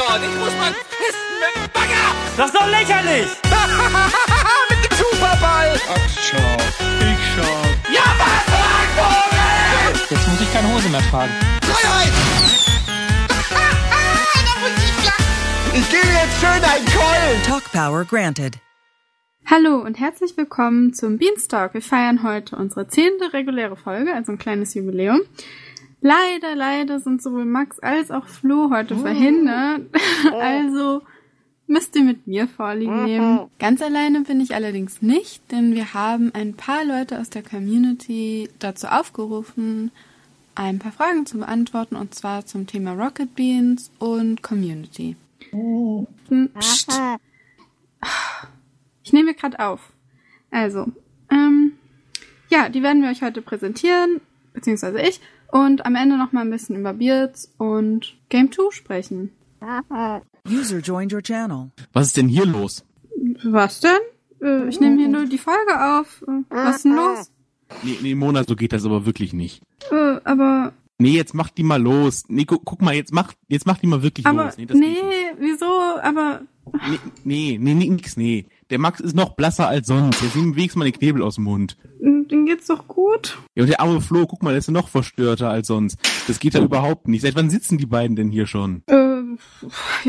dort. Ich muss mal pissen mit dem Bagger. Das ist doch lächerlich! mit dem Superball. Ach, schau. Ich schau. Ja, was? Jetzt muss ich keine Hose mehr tragen. Freiheit. ich gebe jetzt schön einen Keulen. Talk Power granted. Hallo und herzlich willkommen zum Beanstalk. Wir feiern heute unsere zehnte reguläre Folge, also ein kleines Jubiläum. Leider, leider sind sowohl Max als auch Flo heute verhindert. Also müsst ihr mit mir Vorlieben nehmen. Ganz alleine bin ich allerdings nicht, denn wir haben ein paar Leute aus der Community dazu aufgerufen, ein paar Fragen zu beantworten, und zwar zum Thema Rocket Beans und Community. Hm, Psst. Ich nehme gerade auf. Also, ähm, ja, die werden wir euch heute präsentieren, beziehungsweise ich, und am Ende noch mal ein bisschen über Beards und Game 2 sprechen. User joined your channel. Was ist denn hier los? Was denn? Äh, ich nehme hier nur die Folge auf. Äh, Was ist denn los? Nee, nee, Mona, so geht das aber wirklich nicht. Äh, aber, Nee, jetzt mach die mal los. Nee, guck, guck mal, jetzt mach, jetzt mach die mal wirklich aber, los. Nee, das nee, wieso? Aber, nee, nee, nee, nee, nix, nee. Der Max ist noch blasser als sonst. Jetzt nimm wenigstens mal den Knebel aus dem Mund. denen geht's doch gut. Ja, und der arme Flo, guck mal, der ist ja noch verstörter als sonst. Das geht ja überhaupt nicht. Seit wann sitzen die beiden denn hier schon? Äh,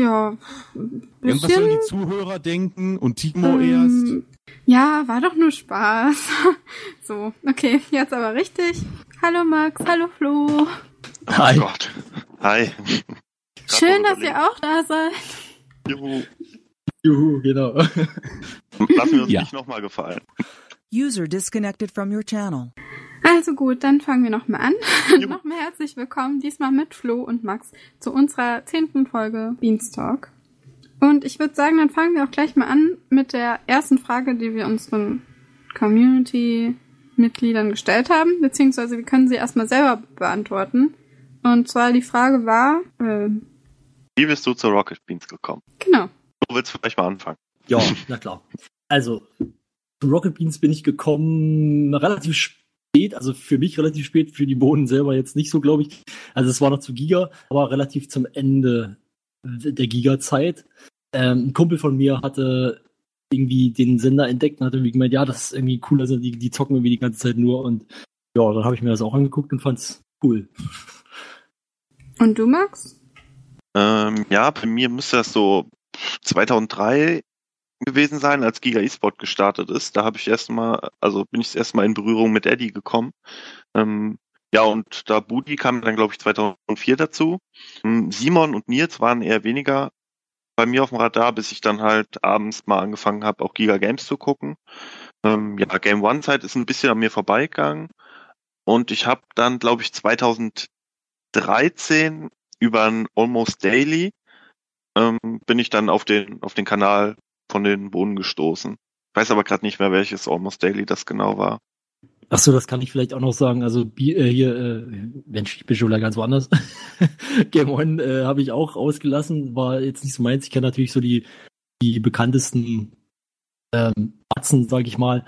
ja, ein Irgendwas bisschen. sollen die Zuhörer denken und Timo erst. Ähm, Ja, war doch nur Spaß. so, okay, jetzt aber richtig. Hallo Max, hallo Flo. Hi. Oh Gott. Hi. Schön, dass ihr auch da seid. Juhu. Juhu, genau. Lassen wir uns Ja. nicht nochmal gefallen. User disconnected from your channel. Also gut, dann fangen wir nochmal an. Nochmal herzlich willkommen, diesmal mit Flo und Max, zu unserer zehnten Folge Beanstalk. Und ich würde sagen, dann fangen wir auch gleich mal an mit der ersten Frage, die wir unseren Community-Mitgliedern gestellt haben, beziehungsweise wir können sie erstmal selber beantworten. Und zwar die Frage war, äh, Wie bist du zu Rocket Beans gekommen? genau, Du willst vielleicht mal anfangen. Ja, na klar. Also, zu Rocket Beans bin ich gekommen relativ spät, also für mich relativ spät, für die Bohnen selber jetzt nicht so, glaube ich. Also es war noch zu Giga, aber relativ zum Ende der Giga-Zeit. Ähm, ein Kumpel von mir hatte irgendwie den Sender entdeckt und hat irgendwie gemeint, ja, das ist irgendwie cool, also die, die zocken irgendwie die ganze Zeit nur und ja, dann habe ich mir das auch angeguckt und fand's cool. Und du, Max? Ähm, ja, bei mir müsste das so 2003 gewesen sein, als Giga eSport gestartet ist. Da habe ich erstmal, also bin ich das erste Mal in Berührung mit Eddie gekommen. Ähm, ja, und da Budi kam dann, glaube ich, 2004 dazu. Ähm, Simon und Nils waren eher weniger bei mir auf dem Radar, bis ich dann halt abends mal angefangen habe, auch Giga Games zu gucken. Ähm, ja, Game One Zeit ist ein bisschen an mir vorbeigegangen. Und ich habe dann, glaube ich, 2013 über ein Almost Daily ähm, bin ich dann auf den auf den Kanal von den Bohnen gestoßen. Weiß aber gerade nicht mehr, welches Almost Daily das genau war. Ach so, das kann ich vielleicht auch noch sagen. Also äh, hier, äh, Mensch, ich bin schon wieder ganz woanders. Game One äh, habe ich auch ausgelassen, war jetzt nicht so meins. Ich kenne natürlich so die die bekanntesten ähm, sage ich mal.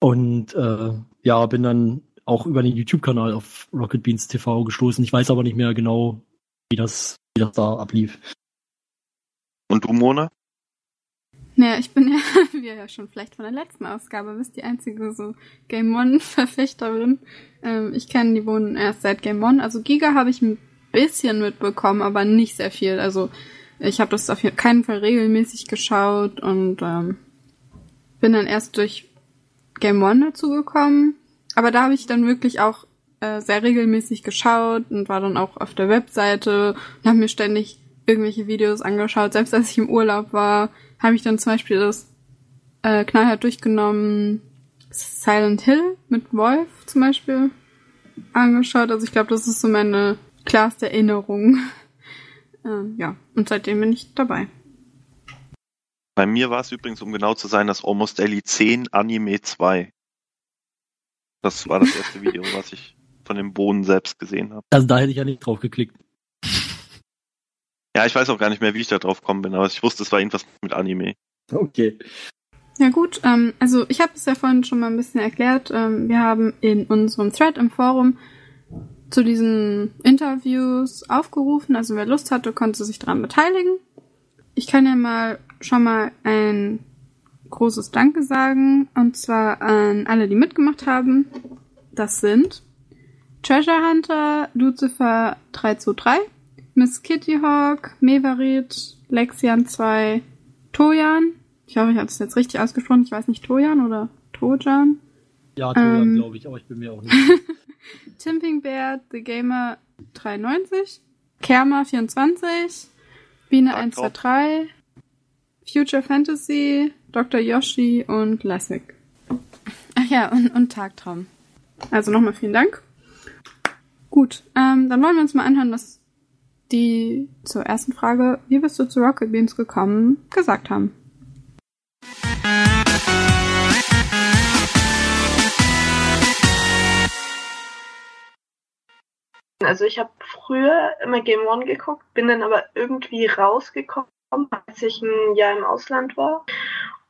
Und äh, ja, bin dann auch über den YouTube-Kanal auf Rocket Beans TV gestoßen. Ich weiß aber nicht mehr genau, wie das wie das da ablief. Und du, Mona? Naja, ich bin ja, wie ihr ja schon vielleicht von der letzten Ausgabe wisst, die einzige so Game One-Verfechterin. Ähm, ich kenne die Wohnen erst seit Game One. Also Giga habe ich ein bisschen mitbekommen, aber nicht sehr viel. Also ich habe das auf keinen Fall regelmäßig geschaut und ähm, bin dann erst durch Game One dazu gekommen. Aber da habe ich dann wirklich auch äh, sehr regelmäßig geschaut und war dann auch auf der Webseite und habe mir ständig irgendwelche Videos angeschaut. Selbst als ich im Urlaub war, habe ich dann zum Beispiel das äh, knallhart durchgenommen Silent Hill mit Wolf zum Beispiel angeschaut. Also ich glaube, das ist so meine klarste Erinnerung. äh, ja, und seitdem bin ich dabei. Bei mir war es übrigens, um genau zu sein, das Almost Daily 10 Anime 2. Das war das erste Video, was ich von dem Bohnen selbst gesehen habe. Also da hätte ich ja nicht drauf geklickt. Ja, ich weiß auch gar nicht mehr, wie ich da drauf gekommen bin, aber ich wusste, es war irgendwas mit Anime. Okay. Ja gut, ähm, also ich habe es ja vorhin schon mal ein bisschen erklärt. Ähm, wir haben in unserem Thread im Forum zu diesen Interviews aufgerufen. Also wer Lust hatte, konnte sich daran beteiligen. Ich kann ja mal schon mal ein großes Danke sagen. Und zwar an alle, die mitgemacht haben. Das sind Treasure Hunter, Lucifer 323, Miss Kitty Hawk, Meverit, Lexian 2, Tojan. Ich hoffe, ich habe es jetzt richtig ausgesprochen. Ich weiß nicht, Tojan oder Tojan. Ja, Tojan, Ähm. glaube ich, aber ich bin mir auch nicht. Timping Bear, The Gamer 93, Kerma 24, Biene Tag 123, Future Fantasy, Dr. Yoshi und Lassig. Ach ja, und, und Tagtraum. Also nochmal vielen Dank. Gut, ähm, dann wollen wir uns mal anhören, was die zur ersten Frage, wie bist du zu Rocket Beans gekommen, gesagt haben. Also ich habe früher immer Game One geguckt, bin dann aber irgendwie rausgekommen, als ich ein Jahr im Ausland war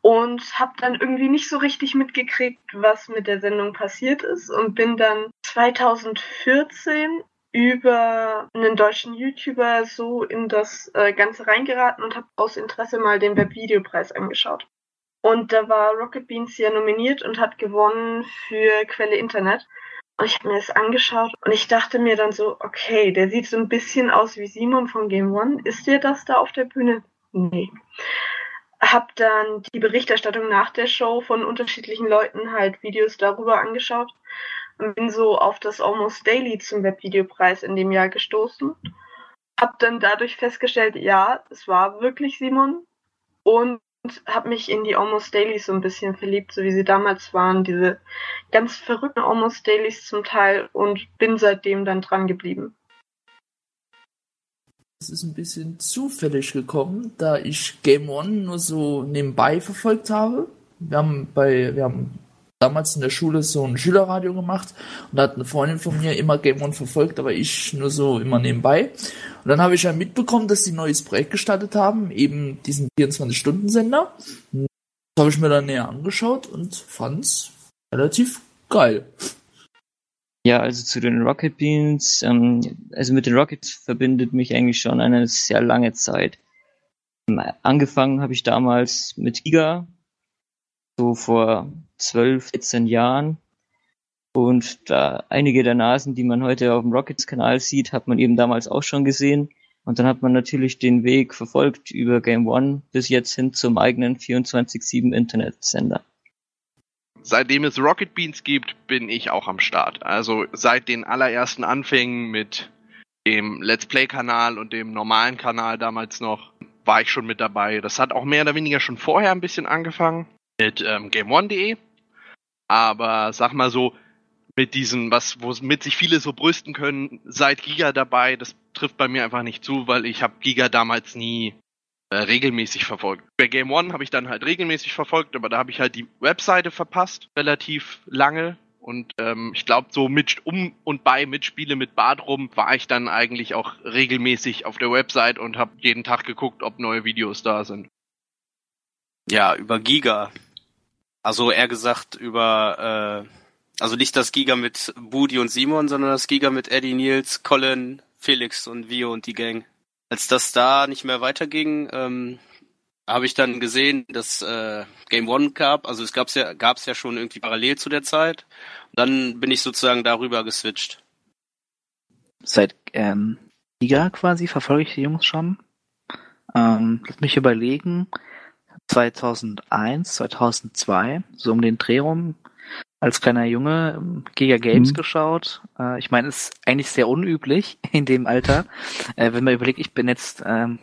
und habe dann irgendwie nicht so richtig mitgekriegt, was mit der Sendung passiert ist und bin dann 2014 über einen deutschen YouTuber so in das äh, Ganze reingeraten und habe aus Interesse mal den Webvideopreis angeschaut. Und da war Rocket Beans ja nominiert und hat gewonnen für Quelle Internet. Und ich habe mir das angeschaut und ich dachte mir dann so, okay, der sieht so ein bisschen aus wie Simon von Game One. Ist der das da auf der Bühne? Nee. Hab dann die Berichterstattung nach der Show von unterschiedlichen Leuten halt Videos darüber angeschaut und bin so auf das Almost Daily zum Webvideopreis in dem Jahr gestoßen. Hab dann dadurch festgestellt, ja, es war wirklich Simon und habe mich in die Almost Dailies so ein bisschen verliebt, so wie sie damals waren, diese ganz verrückten Almost Dailies zum Teil und bin seitdem dann dran geblieben. Es ist ein bisschen zufällig gekommen, da ich Game One nur so nebenbei verfolgt habe. Wir haben bei, wir haben damals in der Schule so ein Schülerradio gemacht und da hat eine Freundin von mir immer Game One verfolgt, aber ich nur so immer nebenbei. Und dann habe ich ja mitbekommen, dass die ein neues Projekt gestartet haben, eben diesen 24-Stunden-Sender. Das habe ich mir dann näher angeschaut und fand's relativ geil. Ja, also zu den Rocket Beans. Ähm, also mit den Rockets verbindet mich eigentlich schon eine sehr lange Zeit. Ähm, Angefangen habe ich damals mit Giga, so vor 12, 14 Jahren. Und da einige der Nasen, die man heute auf dem Rockets-Kanal sieht, hat man eben damals auch schon gesehen. Und dann hat man natürlich den Weg verfolgt über Game One bis jetzt hin zum eigenen 24-7 Internetsender. Seitdem es Rocket Beans gibt, bin ich auch am Start. Also seit den allerersten Anfängen mit dem Let's Play-Kanal und dem normalen Kanal damals noch, war ich schon mit dabei. Das hat auch mehr oder weniger schon vorher ein bisschen angefangen mit ähm, GameOne.de. Aber sag mal so, mit diesen, was, womit sich viele so brüsten können, seit Giga dabei, das trifft bei mir einfach nicht zu, weil ich habe Giga damals nie äh, regelmäßig verfolgt. Bei Game One habe ich dann halt regelmäßig verfolgt, aber da habe ich halt die Webseite verpasst, relativ lange. Und ähm, ich glaube, so mit um und bei Mitspiele mit Bart rum war ich dann eigentlich auch regelmäßig auf der Website und habe jeden Tag geguckt, ob neue Videos da sind. Ja, über Giga. Also eher gesagt über, äh, also nicht das Giga mit Budi und Simon, sondern das Giga mit Eddie, Nils, Colin, Felix und Vio und die Gang. Als das da nicht mehr weiterging, ähm, habe ich dann gesehen, dass äh, Game One gab. Also es gab's ja, gab's ja schon irgendwie parallel zu der Zeit. Und dann bin ich sozusagen darüber geswitcht. Seit ähm, Liga quasi verfolge ich die Jungs schon. Ähm, lass mich überlegen. 2001, 2002, so um den Dreh rum, als kleiner Junge ähm, Giga Games Mhm. geschaut. Äh, ich meine, ist eigentlich sehr unüblich in dem Alter. Äh, wenn man überlegt, ich bin jetzt ähm,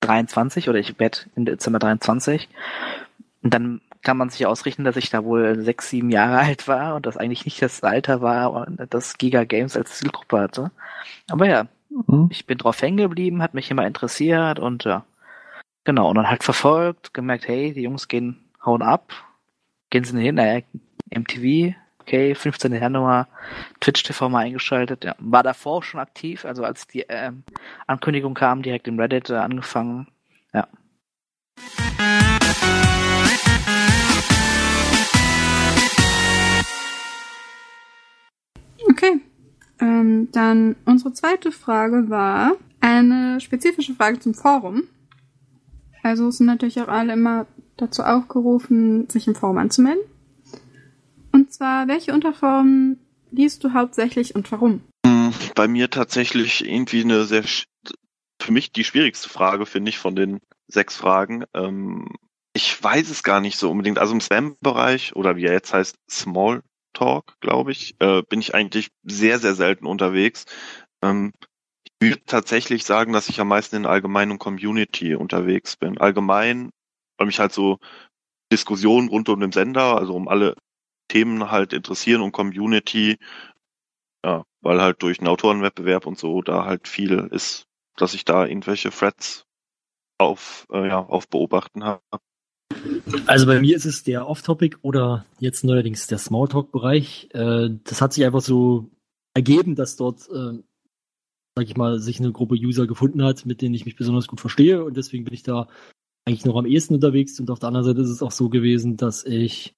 23 oder ich werde im Dezember 23. Und dann kann man sich ausrichten, dass ich da wohl sechs, sieben Jahre alt war und das eigentlich nicht das Alter war, das Giga Games als Zielgruppe hatte. Aber ja, Mhm. ich bin drauf hängen geblieben, hat mich immer interessiert und ja, genau. Und dann halt verfolgt, gemerkt, hey, die Jungs gehen, hauen ab, gehen sie hin, naja, MTV, okay, 15. Januar, Twitch TV mal eingeschaltet, ja. War davor schon aktiv, also als die ähm, Ankündigung kam, direkt im Reddit äh, angefangen, ja. Okay. Ähm, dann unsere zweite Frage war eine spezifische Frage zum Forum. Also sind natürlich auch alle immer dazu aufgerufen, sich im Forum anzumelden. Und zwar, welche Unterformen liest du hauptsächlich und warum? Hm, Bei mir tatsächlich irgendwie eine sehr, für mich die schwierigste Frage, finde ich, von den sechs Fragen. Ähm, ich weiß es gar nicht so unbedingt. Also im Spam-Bereich oder wie er jetzt heißt, Small Talk, glaube ich, äh, bin ich eigentlich sehr, sehr selten unterwegs. Würde tatsächlich sagen, dass ich am meisten in allgemein und Community unterwegs bin. Allgemein, weil mich halt so Diskussionen rund um den Sender, also um alle Themen halt interessieren und Community, ja, weil halt durch einen Autorenwettbewerb und so da halt viel ist, dass ich da irgendwelche Threads auf, äh, ja, auf beobachten habe. Also bei mir ist es der Off-Topic oder jetzt neuerdings der Smalltalk-Bereich. Äh, das hat sich einfach so ergeben, dass dort, äh, sag ich mal, sich eine Gruppe User gefunden hat, mit denen ich mich besonders gut verstehe und deswegen bin ich da eigentlich noch am ehesten unterwegs und auf der anderen Seite ist es auch so gewesen, dass ich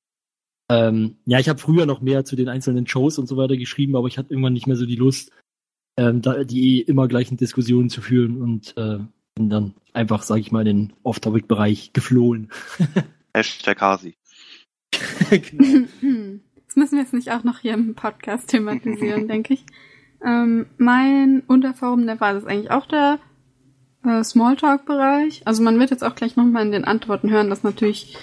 ähm, ja, ich habe früher noch mehr zu den einzelnen Shows und so weiter geschrieben, aber ich hatte irgendwann nicht mehr so die Lust, ähm, da die immer gleichen Diskussionen zu führen und äh, bin dann einfach, sag ich mal, in den Off-Topic-Bereich geflohen. Hashtag Hasi. genau. Das müssen wir jetzt nicht auch noch hier im Podcast thematisieren, denke ich. Ähm, mein Unterforum der Wahl ist eigentlich auch der äh, Smalltalk-Bereich. Also man wird jetzt auch gleich nochmal in den Antworten hören, dass natürlich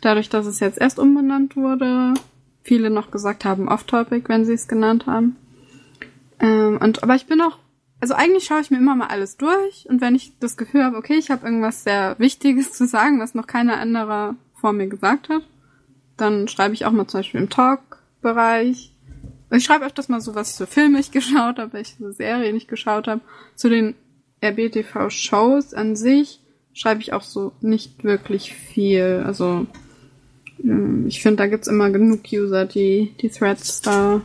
dadurch, dass es jetzt erst umbenannt wurde, viele noch gesagt haben Off-Topic, wenn sie es genannt haben. Ähm, und aber ich bin auch, also eigentlich schaue ich mir immer mal alles durch und wenn ich das Gefühl habe, okay, ich habe irgendwas sehr Wichtiges zu sagen, was noch keiner anderer vor mir gesagt hat, dann schreibe ich auch mal zum Beispiel im Talk-Bereich. Ich schreibe öfters mal so, was ich so Filme ich geschaut habe, welche so Serien ich geschaut habe. Zu den RBTV-Shows an sich schreibe ich auch so nicht wirklich viel. Also ähm, ich finde, da gibt's immer genug User, die die Threads da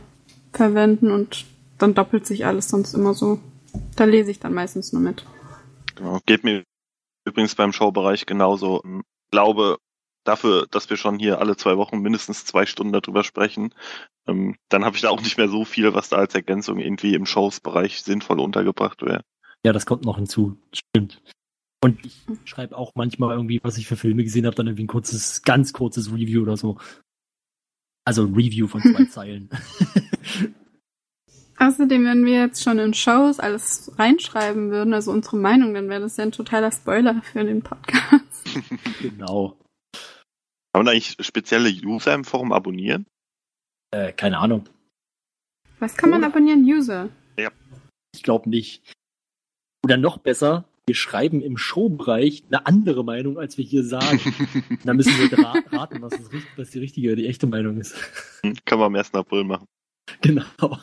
verwenden und dann doppelt sich alles sonst immer so. Da lese ich dann meistens nur mit. Genau. Geht mir übrigens beim Showbereich genauso. Ich glaube, dafür, dass wir schon hier alle zwei Wochen mindestens zwei Stunden darüber sprechen, ähm, dann habe ich da auch nicht mehr so viel, was da als Ergänzung irgendwie im Shows-Bereich sinnvoll untergebracht wäre. Ja, das kommt noch hinzu. Stimmt. Und ich schreibe auch manchmal irgendwie, was ich für Filme gesehen habe, dann irgendwie ein kurzes, ganz kurzes Review oder so. Also ein Review von zwei Zeilen. Außerdem, wenn wir jetzt schon in Shows alles reinschreiben würden, also unsere Meinung, dann wäre das ja ein totaler Spoiler für den Podcast. genau. Kann man eigentlich spezielle User im Forum abonnieren? Äh, keine Ahnung. Was kann man abonnieren? User. Ja. Ich glaube nicht. Oder noch besser, wir schreiben im Showbereich eine andere Meinung, als wir hier sagen. dann müssen wir ra raten, was, das, was die richtige, die echte Meinung ist. Kann man am 1. April machen. Genau.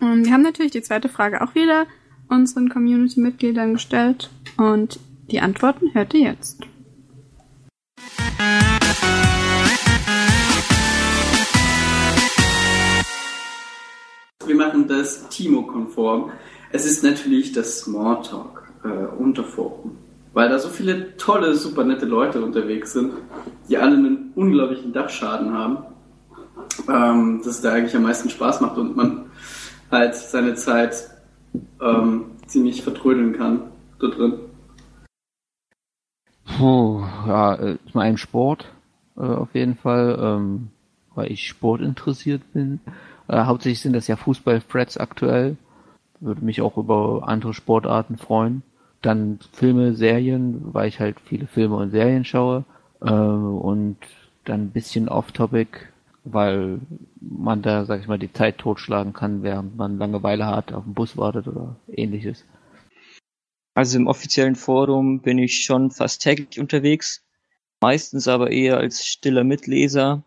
Und wir haben natürlich die zweite Frage auch wieder unseren Community-Mitgliedern gestellt und die Antworten hört ihr jetzt. Wir machen das Timo-konform. Es ist natürlich das Smalltalk äh, Unterforum, weil da so viele tolle, super nette Leute unterwegs sind, die alle einen unglaublichen Dachschaden haben, ähm, dass es da eigentlich am meisten Spaß macht und man halt seine Zeit ähm, ziemlich vertrödeln kann da drin. Puh, ja, äh, zum einen Sport äh, auf jeden Fall, ähm, weil ich Sport interessiert bin. Äh, hauptsächlich sind das ja Fußball-Threads aktuell. Würde mich auch über andere Sportarten freuen. Dann Filme, Serien, weil ich halt viele Filme und Serien schaue. Äh, und dann ein bisschen off-topic, weil man da, sag ich mal, die Zeit totschlagen kann, während man Langeweile hat, auf den Bus wartet oder ähnliches. Also im offiziellen Forum bin ich schon fast täglich unterwegs, meistens aber eher als stiller Mitleser.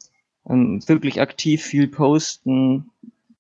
Ähm, wirklich aktiv viel posten,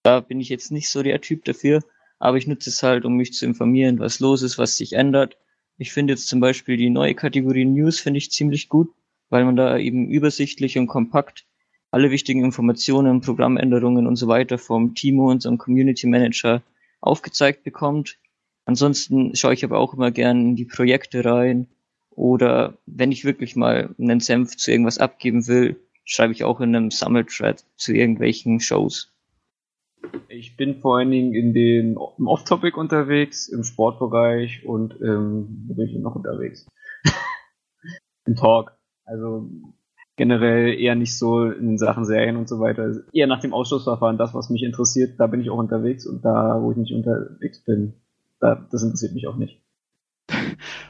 da bin ich jetzt nicht so der Typ dafür, aber ich nutze es halt, um mich zu informieren, was los ist, was sich ändert. Ich finde jetzt zum Beispiel die neue Kategorie News finde ich ziemlich gut, weil man da eben übersichtlich und kompakt alle wichtigen Informationen, Programmänderungen und so weiter vom Timo, unserem Community Manager, aufgezeigt bekommt. Ansonsten schaue ich aber auch immer gern in die Projekte rein oder wenn ich wirklich mal einen Senf zu irgendwas abgeben will, schreibe ich auch in einem Sammelthread zu irgendwelchen Shows. Ich bin vor allen Dingen in den, im Off-Topic unterwegs, im Sportbereich und ähm, bin ich noch unterwegs? Im Talk. Also generell eher nicht so in Sachen Serien und so weiter. Eher nach dem Ausschlussverfahren, das, was mich interessiert, da bin ich auch unterwegs und da, wo ich nicht unterwegs bin, da, das interessiert mich auch nicht.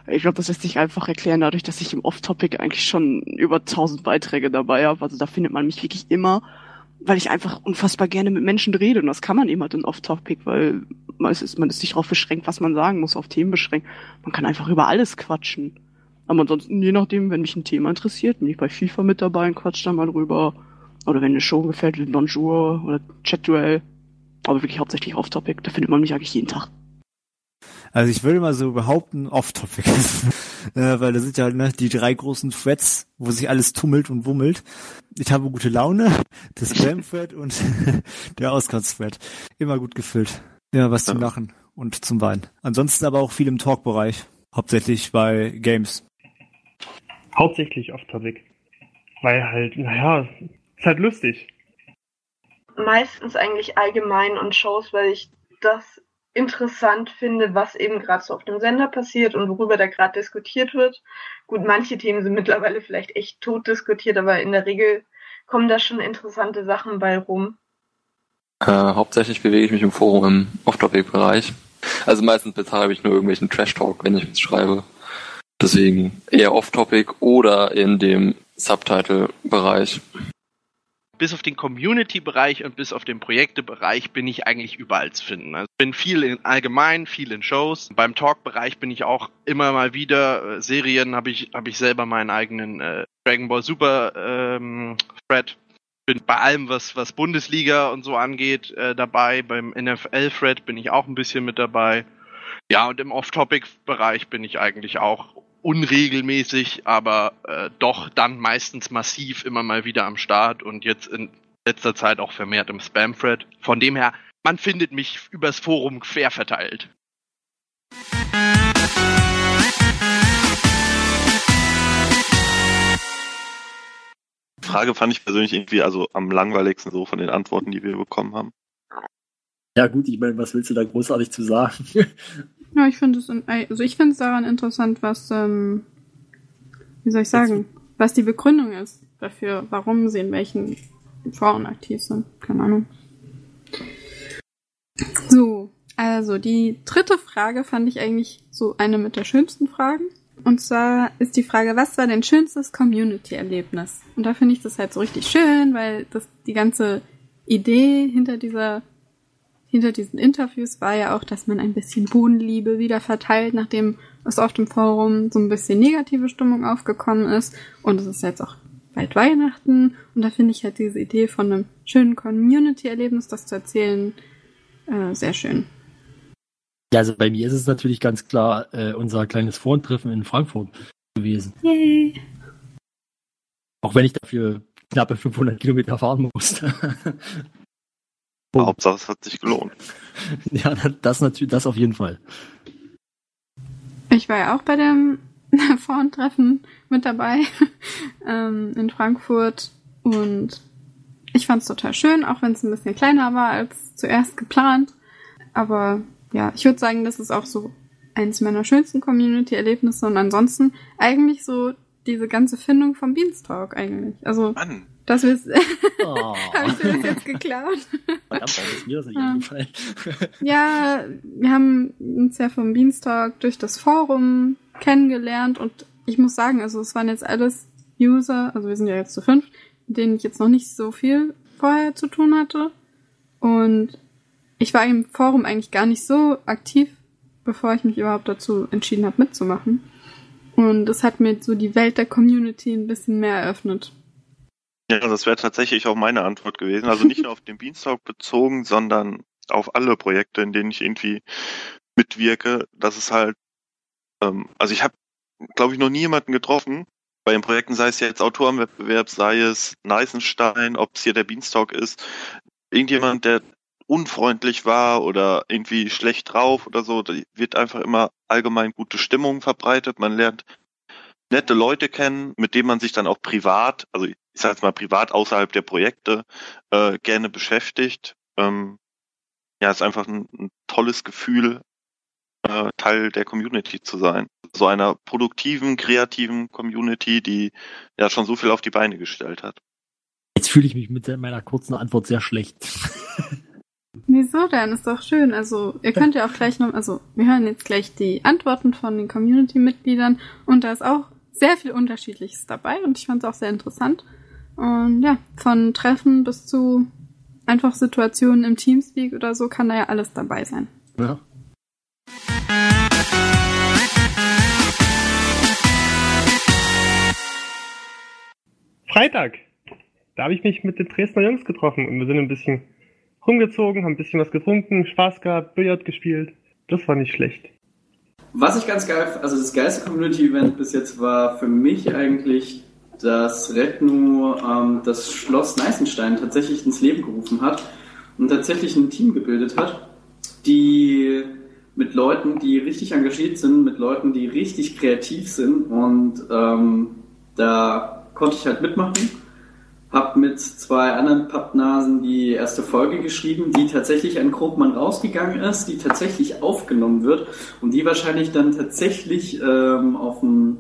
Ich glaube, das lässt sich einfach erklären, dadurch, dass ich im Off-Topic eigentlich schon über 1000 Beiträge dabei habe. Also da findet man mich wirklich immer, weil ich einfach unfassbar gerne mit Menschen rede. Und das kann man eben halt in Off-Topic, weil man ist, man ist nicht darauf beschränkt, was man sagen muss, auf Themen beschränkt. Man kann einfach über alles quatschen. Aber ansonsten, je nachdem, wenn mich ein Thema interessiert, bin ich bei FIFA mit dabei und quatsch da mal drüber. Oder wenn eine Show gefällt, wie Bonjour oder Chat-Duell. Aber wirklich hauptsächlich Off-Topic, da findet man mich eigentlich jeden Tag. Also ich würde mal so behaupten, off-topic. äh, weil da sind ja ne, die drei großen Threads, wo sich alles tummelt und wummelt. Ich habe gute Laune, das Spam-Thread und der Auskants-Thread. Immer gut gefüllt. Immer was zum Lachen und zum Weinen. Ansonsten aber auch viel im Talk-Bereich. Hauptsächlich bei Games. Hauptsächlich off-topic. Weil halt, naja, ist halt lustig. Meistens eigentlich allgemein und Shows, weil ich das interessant finde, was eben gerade so auf dem Sender passiert und worüber da gerade diskutiert wird. Gut, manche Themen sind mittlerweile vielleicht echt tot diskutiert, aber in der Regel kommen da schon interessante Sachen bei rum. Äh, hauptsächlich bewege ich mich im Forum im Off-Topic-Bereich. Also meistens betreibe ich nur irgendwelchen Trash-Talk, wenn ich was schreibe. Deswegen eher Off-Topic oder in dem Subtitle-Bereich bis auf den Community-Bereich und bis auf den Projekte-Bereich bin ich eigentlich überall zu finden. Also bin viel in allgemein, viel in Shows. Beim Talk-Bereich bin ich auch immer mal wieder. Äh, Serien habe ich, habe ich selber meinen eigenen äh, Dragon Ball Super ähm, Thread. Bin bei allem, was, was Bundesliga und so angeht, äh, dabei. Beim NFL-Thread bin ich auch ein bisschen mit dabei. Ja, und im Off-Topic-Bereich bin ich eigentlich auch unregelmäßig, aber äh, doch dann meistens massiv immer mal wieder am Start und jetzt in letzter Zeit auch vermehrt im Spam-Thread. Von dem her, man findet mich übers Forum quer verteilt. Frage fand ich persönlich irgendwie also am langweiligsten so von den Antworten, die wir bekommen haben. Ja gut, ich meine, was willst du da großartig zu sagen? Ja, ich finde es, also ich finde es daran interessant, was, ähm, wie soll ich sagen, was die Begründung ist dafür, warum sie in welchen Foren aktiv sind. Keine Ahnung. So, also die dritte Frage fand ich eigentlich so eine mit der schönsten Fragen. Und zwar ist die Frage, was war dein schönstes Community-Erlebnis? Und da finde ich das halt so richtig schön, weil das die ganze Idee hinter dieser hinter diesen Interviews war ja auch, dass man ein bisschen Bodenliebe wieder verteilt, nachdem es auf dem Forum so ein bisschen negative Stimmung aufgekommen ist. Und es ist jetzt auch bald Weihnachten. Und da finde ich halt diese Idee von einem schönen Community-Erlebnis, das zu erzählen, äh, sehr schön. Ja, also bei mir ist es natürlich ganz klar äh, unser kleines Frauentreffen in Frankfurt gewesen. Yay! Auch wenn ich dafür knappe 500 Kilometer fahren musste. Punkt. Hauptsache, es hat sich gelohnt. ja, das natürlich, das auf jeden Fall. Ich war ja auch bei dem Frauentreffen mit dabei ähm, in Frankfurt und ich fand es total schön, auch wenn es ein bisschen kleiner war als zuerst geplant. Aber ja, ich würde sagen, das ist auch so eins meiner schönsten Community-Erlebnisse und ansonsten eigentlich so diese ganze Findung vom Beanstalk eigentlich. Also Mann. Das ist. Oh. habe ich dir das jetzt geklaut? Verdammt, warum ist mir das nicht eingefallen? ja, wir haben uns ja vom Beanstalk durch das Forum kennengelernt und ich muss sagen, also es waren jetzt alles User, also wir sind ja jetzt zu fünf, mit denen ich jetzt noch nicht so viel vorher zu tun hatte. Und ich war im Forum eigentlich gar nicht so aktiv, bevor ich mich überhaupt dazu entschieden habe, mitzumachen. Und es hat mir so die Welt der Community ein bisschen mehr eröffnet. Ja, das wäre tatsächlich auch meine Antwort gewesen. Also nicht nur auf den Beanstalk bezogen, sondern auf alle Projekte, in denen ich irgendwie mitwirke. Das ist halt, ähm, also ich habe, glaube ich, noch nie jemanden getroffen, bei den Projekten, sei es jetzt Autorenwettbewerb, sei es Neisenstein, ob es hier der Beanstalk ist, irgendjemand, der unfreundlich war oder irgendwie schlecht drauf oder so, da wird einfach immer allgemein gute Stimmung verbreitet. Man lernt nette Leute kennen, mit denen man sich dann auch privat, also ich sage jetzt mal privat außerhalb der Projekte, äh, gerne beschäftigt. Ähm, ja, ist einfach ein, ein tolles Gefühl, äh, Teil der Community zu sein. So einer produktiven, kreativen Community, die ja schon so viel auf die Beine gestellt hat. Jetzt fühle ich mich mit meiner kurzen Antwort sehr schlecht. Wieso denn? Ist doch schön. Also, ihr könnt ja auch gleich noch, also, wir hören jetzt gleich die Antworten von den Community-Mitgliedern und da ist auch sehr viel Unterschiedliches dabei und ich fand es auch sehr interessant. Und ja, von Treffen bis zu einfach Situationen im Teamspeak oder so kann da ja alles dabei sein. Ja. Freitag. Da habe ich mich mit den Dresdner Jungs getroffen und wir sind ein bisschen rumgezogen, haben ein bisschen was getrunken, Spaß gehabt, Billard gespielt. Das war nicht schlecht. Was ich ganz geil, also das geilste Community-Event bis jetzt war für mich eigentlich, dass Redno ähm, das Schloss Neißenstein tatsächlich ins Leben gerufen hat und tatsächlich ein Team gebildet hat, die mit Leuten, die richtig engagiert sind, mit Leuten, die richtig kreativ sind und ähm, da konnte ich halt mitmachen. Hab mit zwei anderen Pappnasen die erste Folge geschrieben, die tatsächlich an Krogmann rausgegangen ist, die tatsächlich aufgenommen wird und die wahrscheinlich dann tatsächlich ähm, auf dem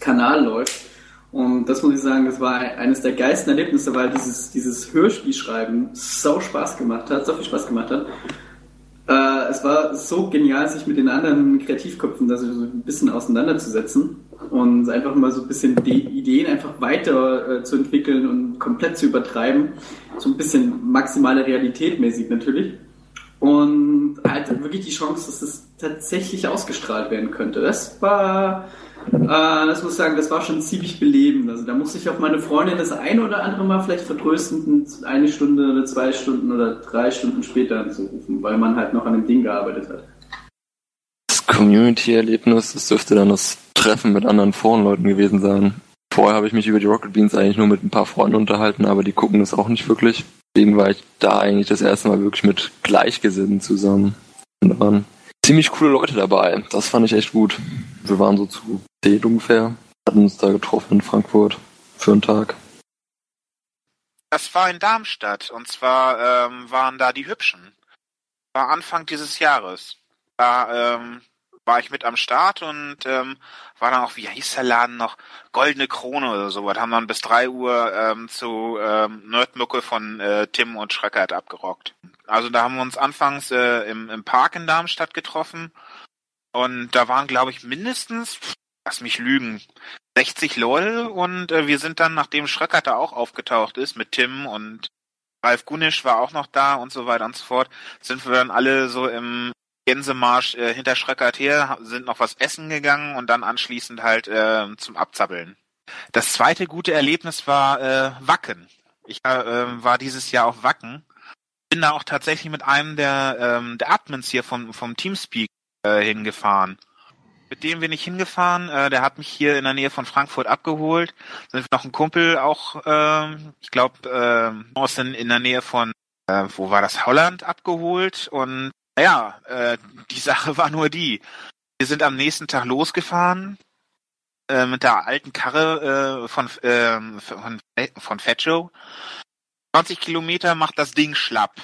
Kanal läuft. Und das muss ich sagen, das war eines der geilsten Erlebnisse, weil dieses, dieses Hörspielschreiben so Spaß gemacht hat, so viel Spaß gemacht hat. Äh, es war so genial, sich mit den anderen Kreativköpfen da so ein bisschen auseinanderzusetzen und einfach mal so ein bisschen die Ideen einfach weiter äh, zu entwickeln und komplett zu übertreiben. So ein bisschen maximale Realität mäßig natürlich. Und halt wirklich die Chance, dass es tatsächlich ausgestrahlt werden könnte. Das war, äh, das muss ich sagen, das war schon ziemlich belebend. Also da musste ich auch meine Freundin das eine oder andere Mal vielleicht vertröstend eine Stunde oder zwei Stunden oder drei Stunden später anzurufen, weil man halt noch an dem Ding gearbeitet hat. Das Community-Erlebnis, das dürfte dann das Treffen mit anderen Forenleuten gewesen sein. Vorher habe ich mich über die Rocket Beans eigentlich nur mit ein paar Freunden unterhalten, aber die gucken das auch nicht wirklich. Deswegen war ich da eigentlich das erste Mal wirklich mit Gleichgesinnten zusammen. Und da waren ziemlich coole Leute dabei. Das fand ich echt gut. Wir waren so zu zehn ungefähr, hatten uns da getroffen in Frankfurt für einen Tag. Das war in Darmstadt und zwar ähm, waren da die Hübschen. War Anfang dieses Jahres. Da ähm, war ich mit am Start und ähm, war dann auch, wie hieß der Laden noch? Goldene Krone oder so. Was haben dann bis drei Uhr ähm, zu ähm, Nerdmucke von äh, Tim und Schreckert abgerockt. Also da haben wir uns anfangs äh, im, im Park in Darmstadt getroffen und da waren, glaube ich, mindestens, lass mich lügen, 60 Leute und äh, wir sind dann, nachdem Schröckert da auch aufgetaucht ist mit Tim und Ralf Gunisch war auch noch da und so weiter und so fort, sind wir dann alle so im Gänsemarsch äh, hinter Schröckert her, sind noch was essen gegangen und dann anschließend halt äh, zum Abzappeln. Das zweite gute Erlebnis war äh, Wacken. Ich äh, war dieses Jahr auf Wacken. Bin da auch tatsächlich mit einem der, ähm, der Admins hier vom, vom Teamspeak äh, hingefahren. Mit dem bin ich hingefahren. Äh, der hat mich hier in der Nähe von Frankfurt abgeholt. Sind noch ein Kumpel auch, äh, ich glaube, äh, aus in, in der Nähe von, äh, wo war das, Holland abgeholt. Und naja, äh, die Sache war nur die. Wir sind am nächsten Tag losgefahren äh, mit der alten Karre äh, von, äh, von, von Fat Joe. 20 Kilometer macht das Ding schlapp.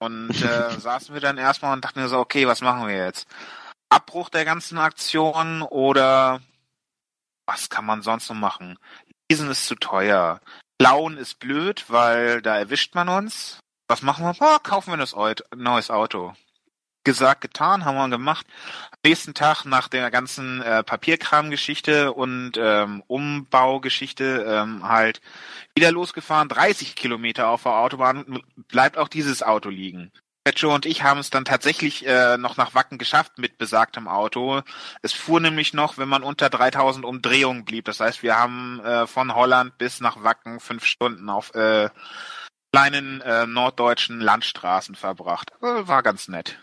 Und äh, saßen wir dann erstmal und dachten mir so, okay, was machen wir jetzt? Abbruch der ganzen Aktion oder was kann man sonst noch machen? Lesen ist zu teuer. Klauen ist blöd, weil da erwischt man uns. Was machen wir? Oh, kaufen wir ein neues Auto. Gesagt, getan, haben wir gemacht. Am nächsten Tag nach der ganzen äh, Papierkram-Geschichte und ähm, Umbaugeschichte ähm, halt wieder losgefahren. 30 Kilometer auf der Autobahn bleibt auch dieses Auto liegen. Petro und ich haben es dann tatsächlich äh, noch nach Wacken geschafft mit besagtem Auto. Es fuhr nämlich noch, wenn man unter 3000 Umdrehungen blieb. Das heißt, wir haben äh, von Holland bis nach Wacken fünf Stunden auf äh, kleinen äh, norddeutschen Landstraßen verbracht. Äh, war ganz nett.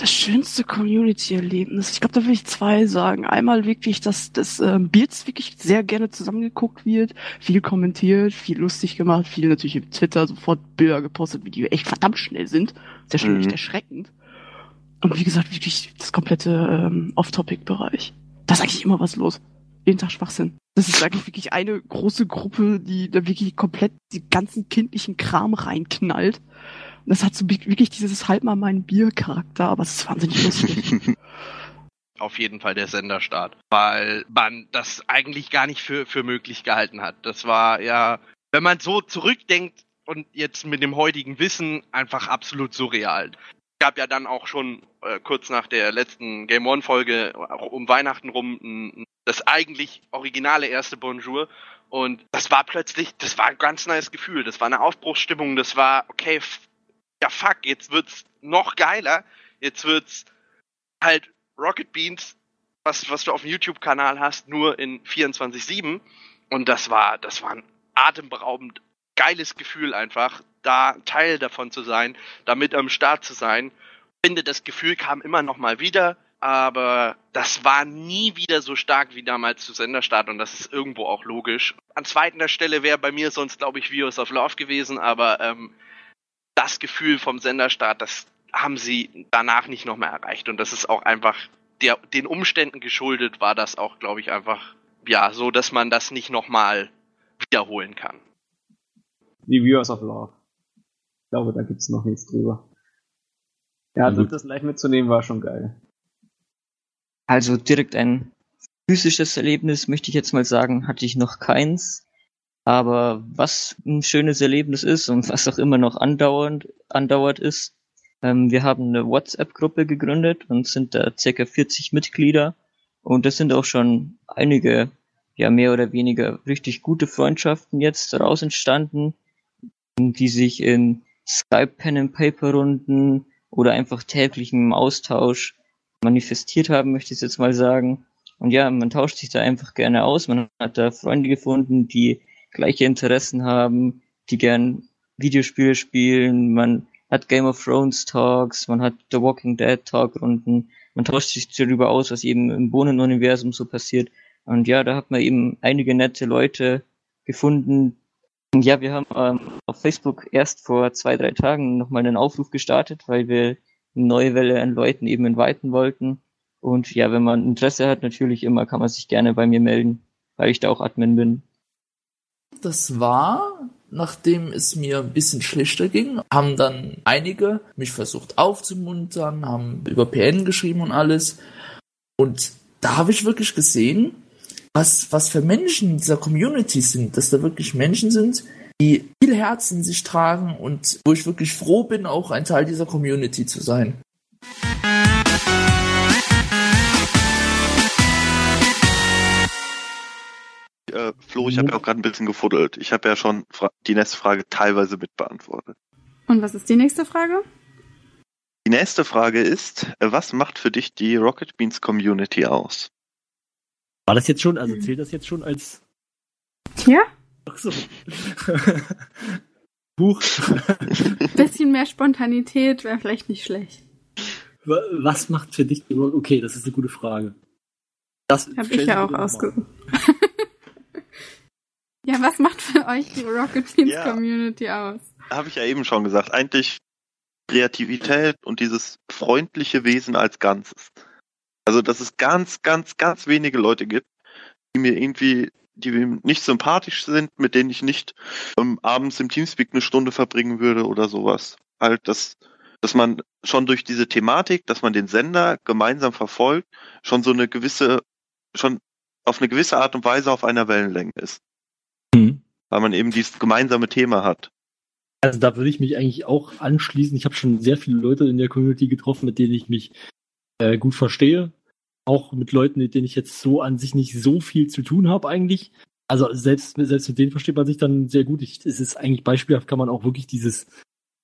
Das schönste Community-Erlebnis. Ich glaube, da will ich zwei sagen. Einmal wirklich, dass das ähm, Beards wirklich sehr gerne zusammengeguckt wird, viel kommentiert, viel lustig gemacht, viel natürlich im Twitter sofort Bilder gepostet, wie die echt verdammt schnell sind. Sehr schön, mhm. echt erschreckend. Und wie gesagt, wirklich das komplette ähm, Off-Topic-Bereich. Da ist eigentlich immer was los. Jeden Tag Schwachsinn. Das ist eigentlich wirklich eine große Gruppe, die da wirklich komplett die ganzen kindlichen Kram reinknallt Das hat so wirklich dieses halt mal mein Bier-Charakter, aber es ist wahnsinnig lustig. Auf jeden Fall der Senderstart, weil man das eigentlich gar nicht für, für möglich gehalten hat. Das war ja, wenn man so zurückdenkt und jetzt mit dem heutigen Wissen einfach absolut surreal. Gab ja dann auch schon äh, kurz nach der letzten Game One Folge auch um Weihnachten rum n- das eigentlich originale erste Bonjour. Und das war plötzlich, das war ein ganz neues Gefühl, das war eine Aufbruchsstimmung, das war okay, ja fuck, jetzt wird's noch geiler, jetzt wird's halt Rocket Beans, was, was du auf dem YouTube-Kanal hast, nur in 24-7. Und das war, das war ein atemberaubend geiles Gefühl einfach, da Teil davon zu sein, damit am Start zu sein. Ich finde, das Gefühl kam immer noch mal wieder, aber das war nie wieder so stark wie damals zu Senderstart und das ist irgendwo auch logisch. An zweiter Stelle wäre bei mir sonst, glaube ich, Virus of Love gewesen, aber ähm, das Gefühl vom Senderstart, das haben sie danach nicht noch mehr erreicht. Und das ist auch einfach der, den Umständen geschuldet, war das auch, glaube ich, einfach, ja, so, dass man das nicht nochmal wiederholen kann. Die Viewers of Love. Ich glaube, da gibt's noch nichts drüber. Ja, Gut. das live mitzunehmen war schon geil. Also direkt ein physisches Erlebnis, möchte ich jetzt mal sagen, hatte ich noch keins. Aber was ein schönes Erlebnis ist und was auch immer noch andauernd, andauert ist, ähm, wir haben eine WhatsApp-Gruppe gegründet und sind da circa 40 Mitglieder. Und das sind auch schon einige, ja, mehr oder weniger richtig gute Freundschaften jetzt daraus entstanden, die sich in Skype Pen and Paper Runden oder einfach täglichem Austausch manifestiert haben, möchte ich jetzt mal sagen. Und ja, man tauscht sich da einfach gerne aus. Man hat da Freunde gefunden, die gleiche Interessen haben, die gern Videospiele spielen. Man hat Game of Thrones Talks, man hat The Walking Dead Talk Runden. Man tauscht sich darüber aus, was eben im Bohnen-Universum so passiert. Und ja, da hat man eben einige nette Leute gefunden. Ja, wir haben ähm, auf Facebook erst vor zwei, drei Tagen nochmal einen Aufruf gestartet, weil wir eine neue Welle an Leuten eben inviten wollten. Und ja, wenn man Interesse hat, natürlich immer, kann man sich gerne bei mir melden, weil ich da auch Admin bin. Das war, nachdem es mir ein bisschen schlechter ging, haben dann einige mich versucht aufzumuntern, haben über PN geschrieben und alles. Und da habe ich wirklich gesehen, was, was für Menschen in dieser Community sind, dass da wirklich Menschen sind, die viel Herz in sich tragen und wo ich wirklich froh bin, auch ein Teil dieser Community zu sein. Äh, Flo, ich habe ja auch gerade ein bisschen gefuddelt. Ich habe ja schon die nächste Frage teilweise mit beantwortet. Und was ist die nächste Frage? Die nächste Frage ist, äh, was macht für dich die Rocket Beans Community aus? War das jetzt schon, also zählt das jetzt schon als Ja? Ach so. Buch. Bisschen mehr Spontanität wäre vielleicht nicht schlecht. Wa- Was macht für dich, okay, das ist eine gute Frage. Das Hab stell ich ja auch ausgesucht. ja, was macht für euch die Rocket Beans Ja. Community aus? Habe ich ja eben schon gesagt. Eigentlich Kreativität und dieses freundliche Wesen als Ganzes. Also, dass es ganz, ganz, ganz wenige Leute gibt, die mir irgendwie, die mir nicht sympathisch sind, mit denen ich nicht ähm, abends im Teamspeak eine Stunde verbringen würde oder sowas. Halt, dass, dass man schon durch diese Thematik, dass man den Sender gemeinsam verfolgt, schon so eine gewisse, schon auf eine gewisse Art und Weise auf einer Wellenlänge ist. Weil man eben dieses gemeinsame Thema hat. Also da würde ich mich eigentlich auch anschließen. Ich habe schon sehr viele Leute in der Community getroffen, mit denen ich mich äh, gut verstehe. Auch mit Leuten, mit denen ich jetzt so an sich nicht so viel zu tun habe eigentlich. Also selbst, selbst mit denen versteht man sich dann sehr gut. Ich, es ist eigentlich beispielhaft, kann man auch wirklich dieses,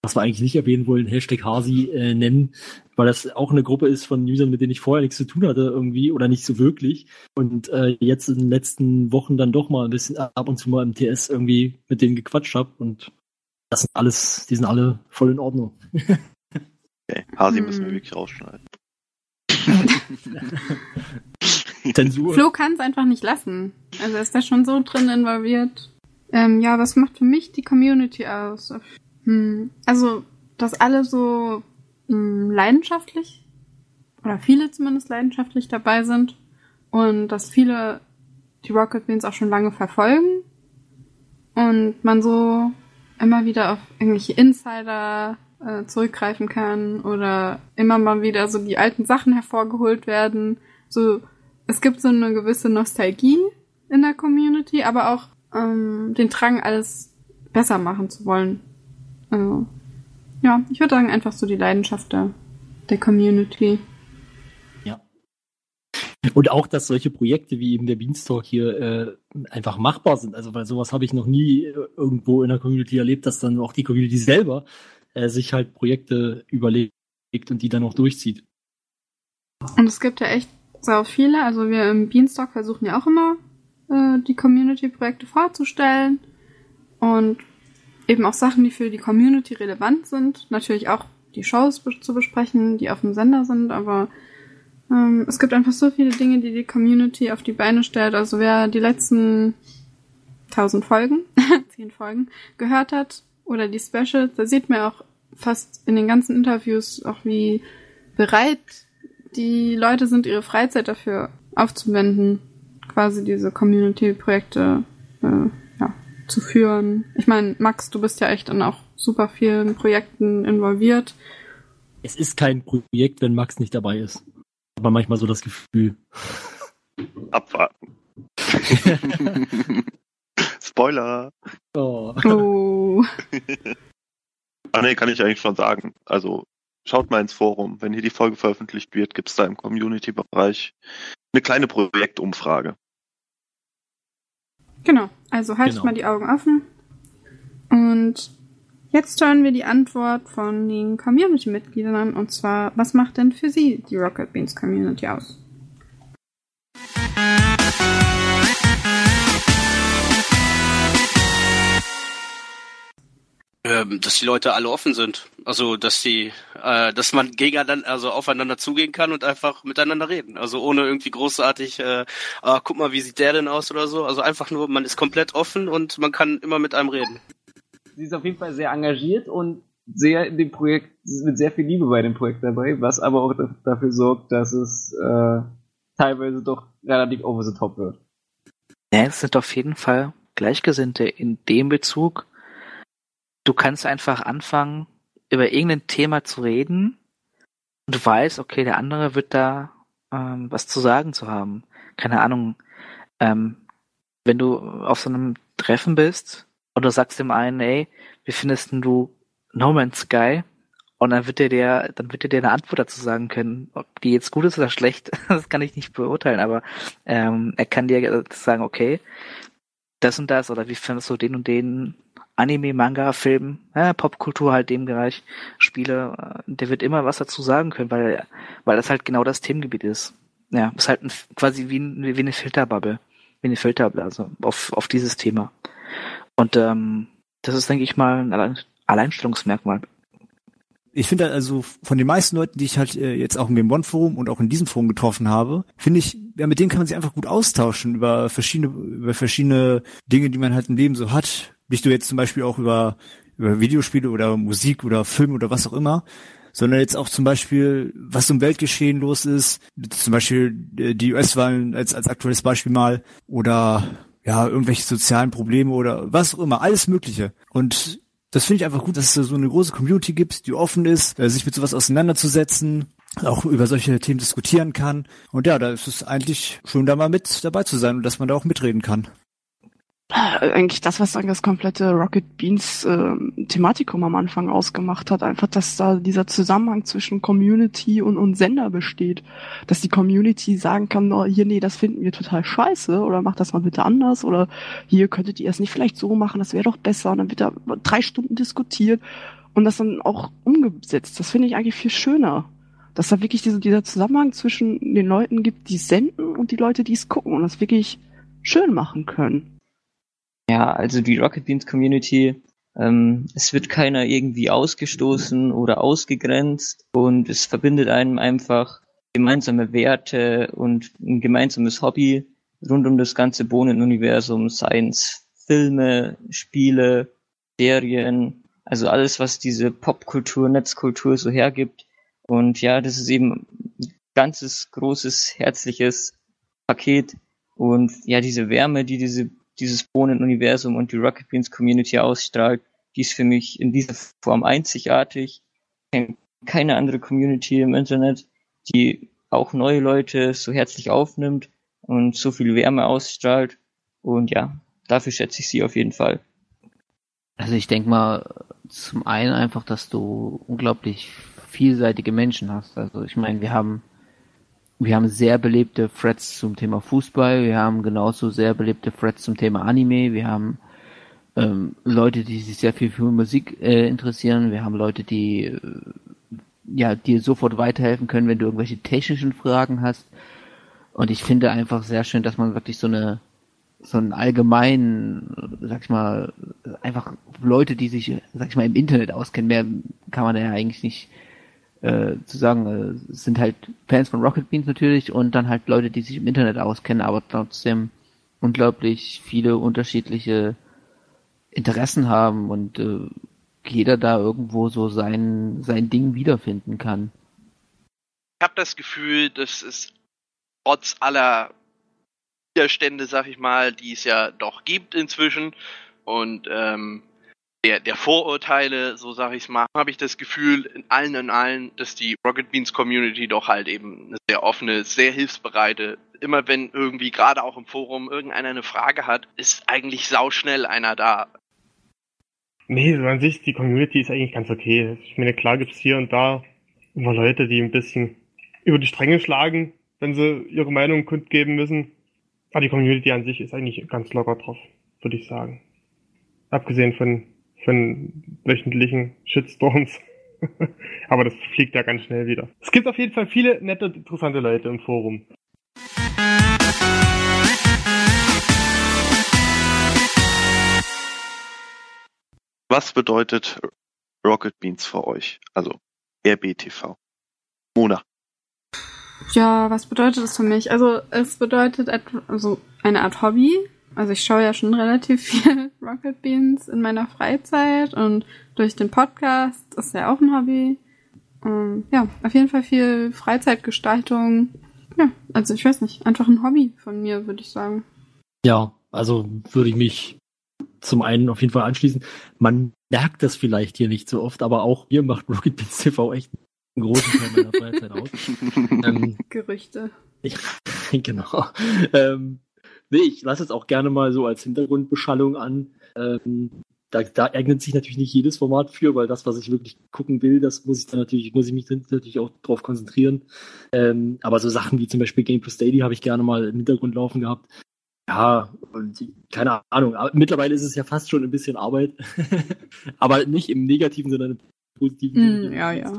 was wir eigentlich nicht erwähnen wollen, Hashtag Hasi äh, nennen, weil das auch eine Gruppe ist von Usern, mit denen ich vorher nichts zu tun hatte irgendwie oder nicht so wirklich. Und äh, jetzt in den letzten Wochen dann doch mal ein bisschen ab und zu mal im TS irgendwie mit denen gequatscht habe und das sind alles, die sind alle voll in Ordnung. Okay, Hasi Hm. müssen wir wirklich rausschneiden. Zensur. Flo kann es einfach nicht lassen. Also ist da schon so drin involviert. Ähm, ja, was macht für mich die Community aus? Hm, also, dass alle so hm, leidenschaftlich oder viele zumindest leidenschaftlich dabei sind und dass viele die Rocket Beans auch schon lange verfolgen und man so immer wieder auf irgendwelche Insider äh, zurückgreifen kann oder immer mal wieder so die alten Sachen hervorgeholt werden. So, es gibt so eine gewisse Nostalgie in der Community, aber auch ähm, den Drang, alles besser machen zu wollen. Also, ja, ich würde sagen, einfach so die Leidenschaft der, der Community. Und auch, dass solche Projekte wie eben der Beanstalk hier äh, einfach machbar sind. Also, weil sowas habe ich noch nie äh, irgendwo in der Community erlebt, dass dann auch die Community selber äh, sich halt Projekte überlegt und die dann auch durchzieht. Und es gibt ja echt sau viele. Also wir im Beanstalk versuchen ja auch immer, äh, die Community-Projekte vorzustellen. Und eben auch Sachen, die für die Community relevant sind. Natürlich auch die Shows be zu besprechen, die auf dem Sender sind, aber ähm, es gibt einfach so viele Dinge, die die Community auf die Beine stellt. Also wer die letzten tausend Folgen, zehn Folgen gehört hat oder die Specials, da sieht man auch fast in den ganzen Interviews auch, wie bereit die Leute sind, ihre Freizeit dafür aufzuwenden, quasi diese Community-Projekte äh, ja, zu führen. Ich meine, Max, du bist ja echt in auch super vielen Projekten involviert. Es ist kein Projekt, wenn Max nicht dabei ist. Aber manchmal so das Gefühl. Abwarten. Spoiler. Oh. oh. Ah nee, kann ich eigentlich schon sagen. Also schaut mal ins Forum. Wenn hier die Folge veröffentlicht wird, gibt es da im Community-Bereich eine kleine Projektumfrage. Genau, also haltet Genau. mal die Augen offen. Und jetzt hören wir die Antwort von den Community-Mitgliedern an. Und zwar, was macht denn für sie die Rocket Beans Community aus? Ähm, dass die Leute alle offen sind. Also, dass die, äh, dass man gegeneinander, also aufeinander zugehen kann und einfach miteinander reden. Also ohne irgendwie großartig, äh, ah, guck mal, wie sieht der denn aus oder so. Also einfach nur, man ist komplett offen und man kann immer mit einem reden. Sie ist auf jeden Fall sehr engagiert und sehr in dem Projekt, sie ist mit sehr viel Liebe bei dem Projekt dabei, was aber auch da- dafür sorgt, dass es äh, teilweise doch relativ over the top wird. Ja, es sind auf jeden Fall Gleichgesinnte in dem Bezug. Du kannst einfach anfangen, über irgendein Thema zu reden und du weißt, okay, der andere wird da ähm, was zu sagen zu haben. Keine Ahnung, ähm, wenn du auf so einem Treffen bist und du sagst dem einen, ey, wie findest du No Man's Sky? Und dann wird dir, dann wird dir eine Antwort dazu sagen können, ob die jetzt gut ist oder schlecht, das kann ich nicht beurteilen, aber ähm, er kann dir sagen, okay, das und das, oder wie findest du den und den Anime, Manga, Film, ja, Popkultur halt dem Bereich, Spiele, äh, der wird immer was dazu sagen können, weil, weil das halt genau das Themengebiet ist. Ja, ist halt ein, quasi wie, ein, wie eine Filterbubble, wie eine Filterblase auf, auf dieses Thema. Und ähm, das ist, denke ich mal, ein Allein Alleinstellungsmerkmal. Ich finde also von den meisten Leuten, die ich halt äh, jetzt auch in dem One-Forum und auch in diesem Forum getroffen habe, finde ich, ja, mit denen kann man sich einfach gut austauschen über verschiedene, über verschiedene Dinge, die man halt im Leben so hat. Nicht nur jetzt zum Beispiel auch über, über Videospiele oder Musik oder Film oder was auch immer, sondern jetzt auch zum Beispiel, was im Weltgeschehen los ist, zum Beispiel äh, die US-Wahlen als, als aktuelles Beispiel mal oder ja, irgendwelche sozialen Probleme oder was auch immer, alles Mögliche. Und das finde ich einfach gut, dass es so eine große Community gibt, die offen ist, äh, sich mit sowas auseinanderzusetzen, auch über solche Themen diskutieren kann. Und ja, da ist es eigentlich schön, da mal mit dabei zu sein und dass man da auch mitreden kann. Äh, eigentlich das, was dann das komplette Rocket Beans ähm, Thematikum am Anfang ausgemacht hat, einfach, dass da dieser Zusammenhang zwischen Community und, und Sender besteht, dass die Community sagen kann, oh, hier, nee, das finden wir total scheiße oder macht das mal bitte anders oder hier könntet ihr es nicht vielleicht so machen, das wäre doch besser und dann wird da drei Stunden diskutiert und das dann auch umgesetzt. Das finde ich eigentlich viel schöner. Dass da wirklich diese, dieser Zusammenhang zwischen den Leuten gibt, die senden und die Leute, die es gucken und das wirklich schön machen können. Ja, also die Rocket Beans Community, ähm, es wird keiner irgendwie ausgestoßen oder ausgegrenzt und es verbindet einem einfach gemeinsame Werte und ein gemeinsames Hobby rund um das ganze Bohnenuniversum, seien es Filme, Spiele, Serien, also alles, was diese Popkultur, Netzkultur so hergibt. Und ja, das ist eben ein ganzes, großes, herzliches Paket. Und ja, diese Wärme, die diese dieses Bohnenuniversum und die Rocket Beans Community ausstrahlt, die ist für mich in dieser Form einzigartig. kenne keine andere Community im Internet, die auch neue Leute so herzlich aufnimmt und so viel Wärme ausstrahlt. Und ja, dafür schätze ich sie auf jeden Fall. Also ich denke mal, zum einen einfach, dass du unglaublich vielseitige Menschen hast. Also ich meine, wir haben wir haben sehr belebte Threads zum Thema Fußball, wir haben genauso sehr belebte Threads zum Thema Anime, wir haben ähm, Leute, die sich sehr viel für Musik äh, interessieren, wir haben Leute, die äh, ja dir sofort weiterhelfen können, wenn du irgendwelche technischen Fragen hast. Und ich finde einfach sehr schön, dass man wirklich so eine so einen allgemeinen, sag ich mal, einfach Leute, die sich, sag ich mal, im Internet auskennen, mehr kann man ja eigentlich nicht äh, zu sagen, äh, sind halt Fans von Rocket Beans natürlich und dann halt Leute, die sich im Internet auskennen, aber trotzdem unglaublich viele unterschiedliche Interessen haben und äh, jeder da irgendwo so sein, sein Ding wiederfinden kann. Ich habe das Gefühl, dass es trotz aller Widerstände, sag ich mal, die es ja doch gibt inzwischen und ähm, der, der Vorurteile, so sag ich's mal, habe ich das Gefühl in allen in allen, dass die Rocket Beans Community doch halt eben eine sehr offene, sehr hilfsbereite, immer wenn irgendwie gerade auch im Forum irgendeiner eine Frage hat, ist eigentlich sauschnell einer da. Nee, an sich, die Community ist eigentlich ganz okay. Ich meine, klar gibt's hier und da immer Leute, die ein bisschen über die Stränge schlagen, wenn sie ihre Meinung kundgeben müssen. Aber die Community an sich ist eigentlich ganz locker drauf, würde ich sagen. Abgesehen von, von wöchentlichen Shitstorms. Aber das fliegt ja ganz schnell wieder. Es gibt auf jeden Fall viele nette, interessante Leute im Forum. Was bedeutet Rocket Beans für euch? Also RBTV. Mona. Ja, was bedeutet das für mich? Also es bedeutet et- also eine Art Hobby. Also ich schaue ja schon relativ viel Rocket Beans in meiner Freizeit und durch den Podcast ist ja auch ein Hobby. Ähm, ja, auf jeden Fall viel Freizeitgestaltung. Ja, also ich weiß nicht, einfach ein Hobby von mir, würde ich sagen. Ja, also würde ich mich zum einen auf jeden Fall anschließen. Man merkt das vielleicht hier nicht so oft, aber auch hier macht Rocket Beans TV echt einen großen Teil meiner Freizeit aus. ähm, Gerüchte. ja, genau. Ähm, nee, ich lasse es auch gerne mal so als Hintergrundbeschallung an. Ähm, da, da eignet sich natürlich nicht jedes Format für, weil das, was ich wirklich gucken will, das muss ich dann natürlich, muss ich mich dann natürlich auch drauf konzentrieren. Ähm, aber so Sachen wie zum Beispiel Game Plus Daily habe ich gerne mal im Hintergrund laufen gehabt. Ja, und keine Ahnung. Mittlerweile ist es ja fast schon ein bisschen Arbeit. aber nicht im negativen, sondern im positiven. Mm, ja, ja.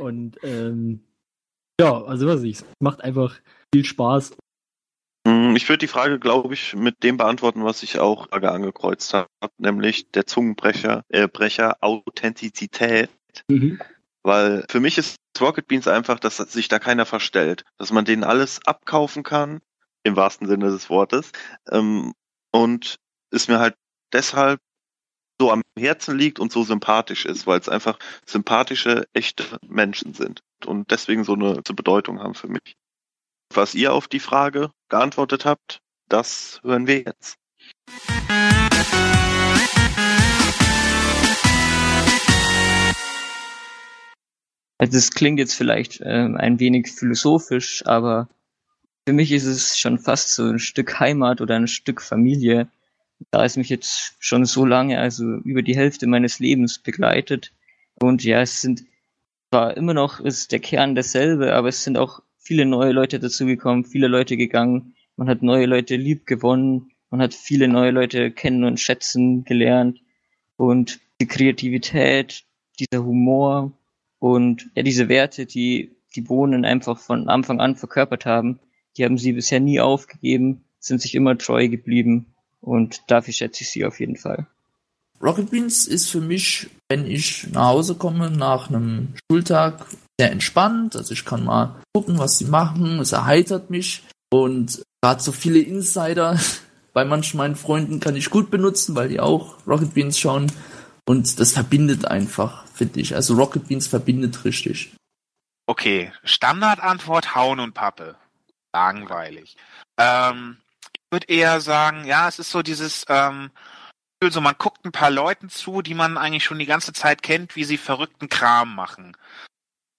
Und ähm, ja, also was ich, es macht einfach viel Spaß. Hm, Ich würde die Frage, glaube ich, mit dem beantworten, was ich auch angekreuzt habe, nämlich der Zungenbrecher, äh, Brecher Authentizität. Weil für mich ist Rocket Beans einfach, dass sich da keiner verstellt, dass man denen alles abkaufen kann, im wahrsten Sinne des Wortes, ähm, und es mir halt deshalb so am Herzen liegt und so sympathisch ist, weil es einfach sympathische, echte Menschen sind und deswegen so eine Bedeutung haben für mich. Was ihr auf die Frage geantwortet habt, das hören wir jetzt. Also es klingt jetzt vielleicht ähm, ein wenig philosophisch, aber für mich ist es schon fast so ein Stück Heimat oder ein Stück Familie, da es mich jetzt schon so lange, also über die Hälfte meines Lebens begleitet. Und ja, es sind zwar immer noch ist der Kern derselbe, aber es sind auch viele neue Leute dazugekommen, viele Leute gegangen. Man hat neue Leute lieb gewonnen, man hat viele neue Leute kennen und schätzen gelernt. Und die Kreativität, dieser Humor und ja, diese Werte, die die Bohnen einfach von Anfang an verkörpert haben, die haben sie bisher nie aufgegeben, sind sich immer treu geblieben und dafür schätze ich sie auf jeden Fall. Rocket Beans ist für mich, wenn ich nach Hause komme nach einem Schultag, sehr entspannt. Also ich kann mal gucken, was sie machen. Es erheitert mich. Und gerade so viele Insider bei manchen meinen Freunden kann ich gut benutzen, weil die auch Rocket Beans schauen. Und das verbindet einfach, finde ich. Also Rocket Beans verbindet richtig. Okay, Standardantwort Hauen und Pappe. Langweilig. Ähm, ich würde eher sagen, ja, es ist so dieses, ähm, so, man guckt ein paar Leuten zu, die man eigentlich schon die ganze Zeit kennt, wie sie verrückten Kram machen.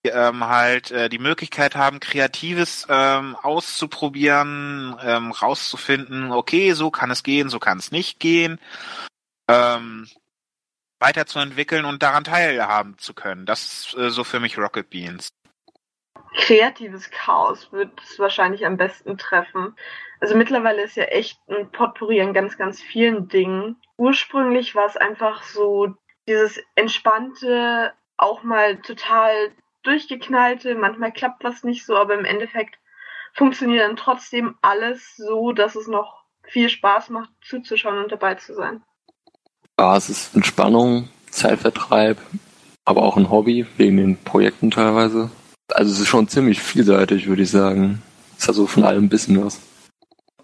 Die, ähm, halt äh, die Möglichkeit haben, Kreatives ähm, auszuprobieren, ähm, rauszufinden, okay, so kann es gehen, so kann es nicht gehen, ähm, weiterzuentwickeln und daran teilhaben zu können. Das ist äh, so für mich Rocket Beans. Kreatives Chaos wird es wahrscheinlich am besten treffen. Also mittlerweile ist ja echt ein Potpourri an ganz, ganz vielen Dingen. Ursprünglich war es einfach so dieses entspannte, auch mal total durchgeknallte, manchmal klappt was nicht so, aber im Endeffekt funktioniert dann trotzdem alles so, dass es noch viel Spaß macht, zuzuschauen und dabei zu sein. Ja, es ist Entspannung, Zeitvertreib, aber auch ein Hobby, wegen den Projekten teilweise. Also es ist schon ziemlich vielseitig, würde ich sagen. Es hat so von allem ein bisschen was.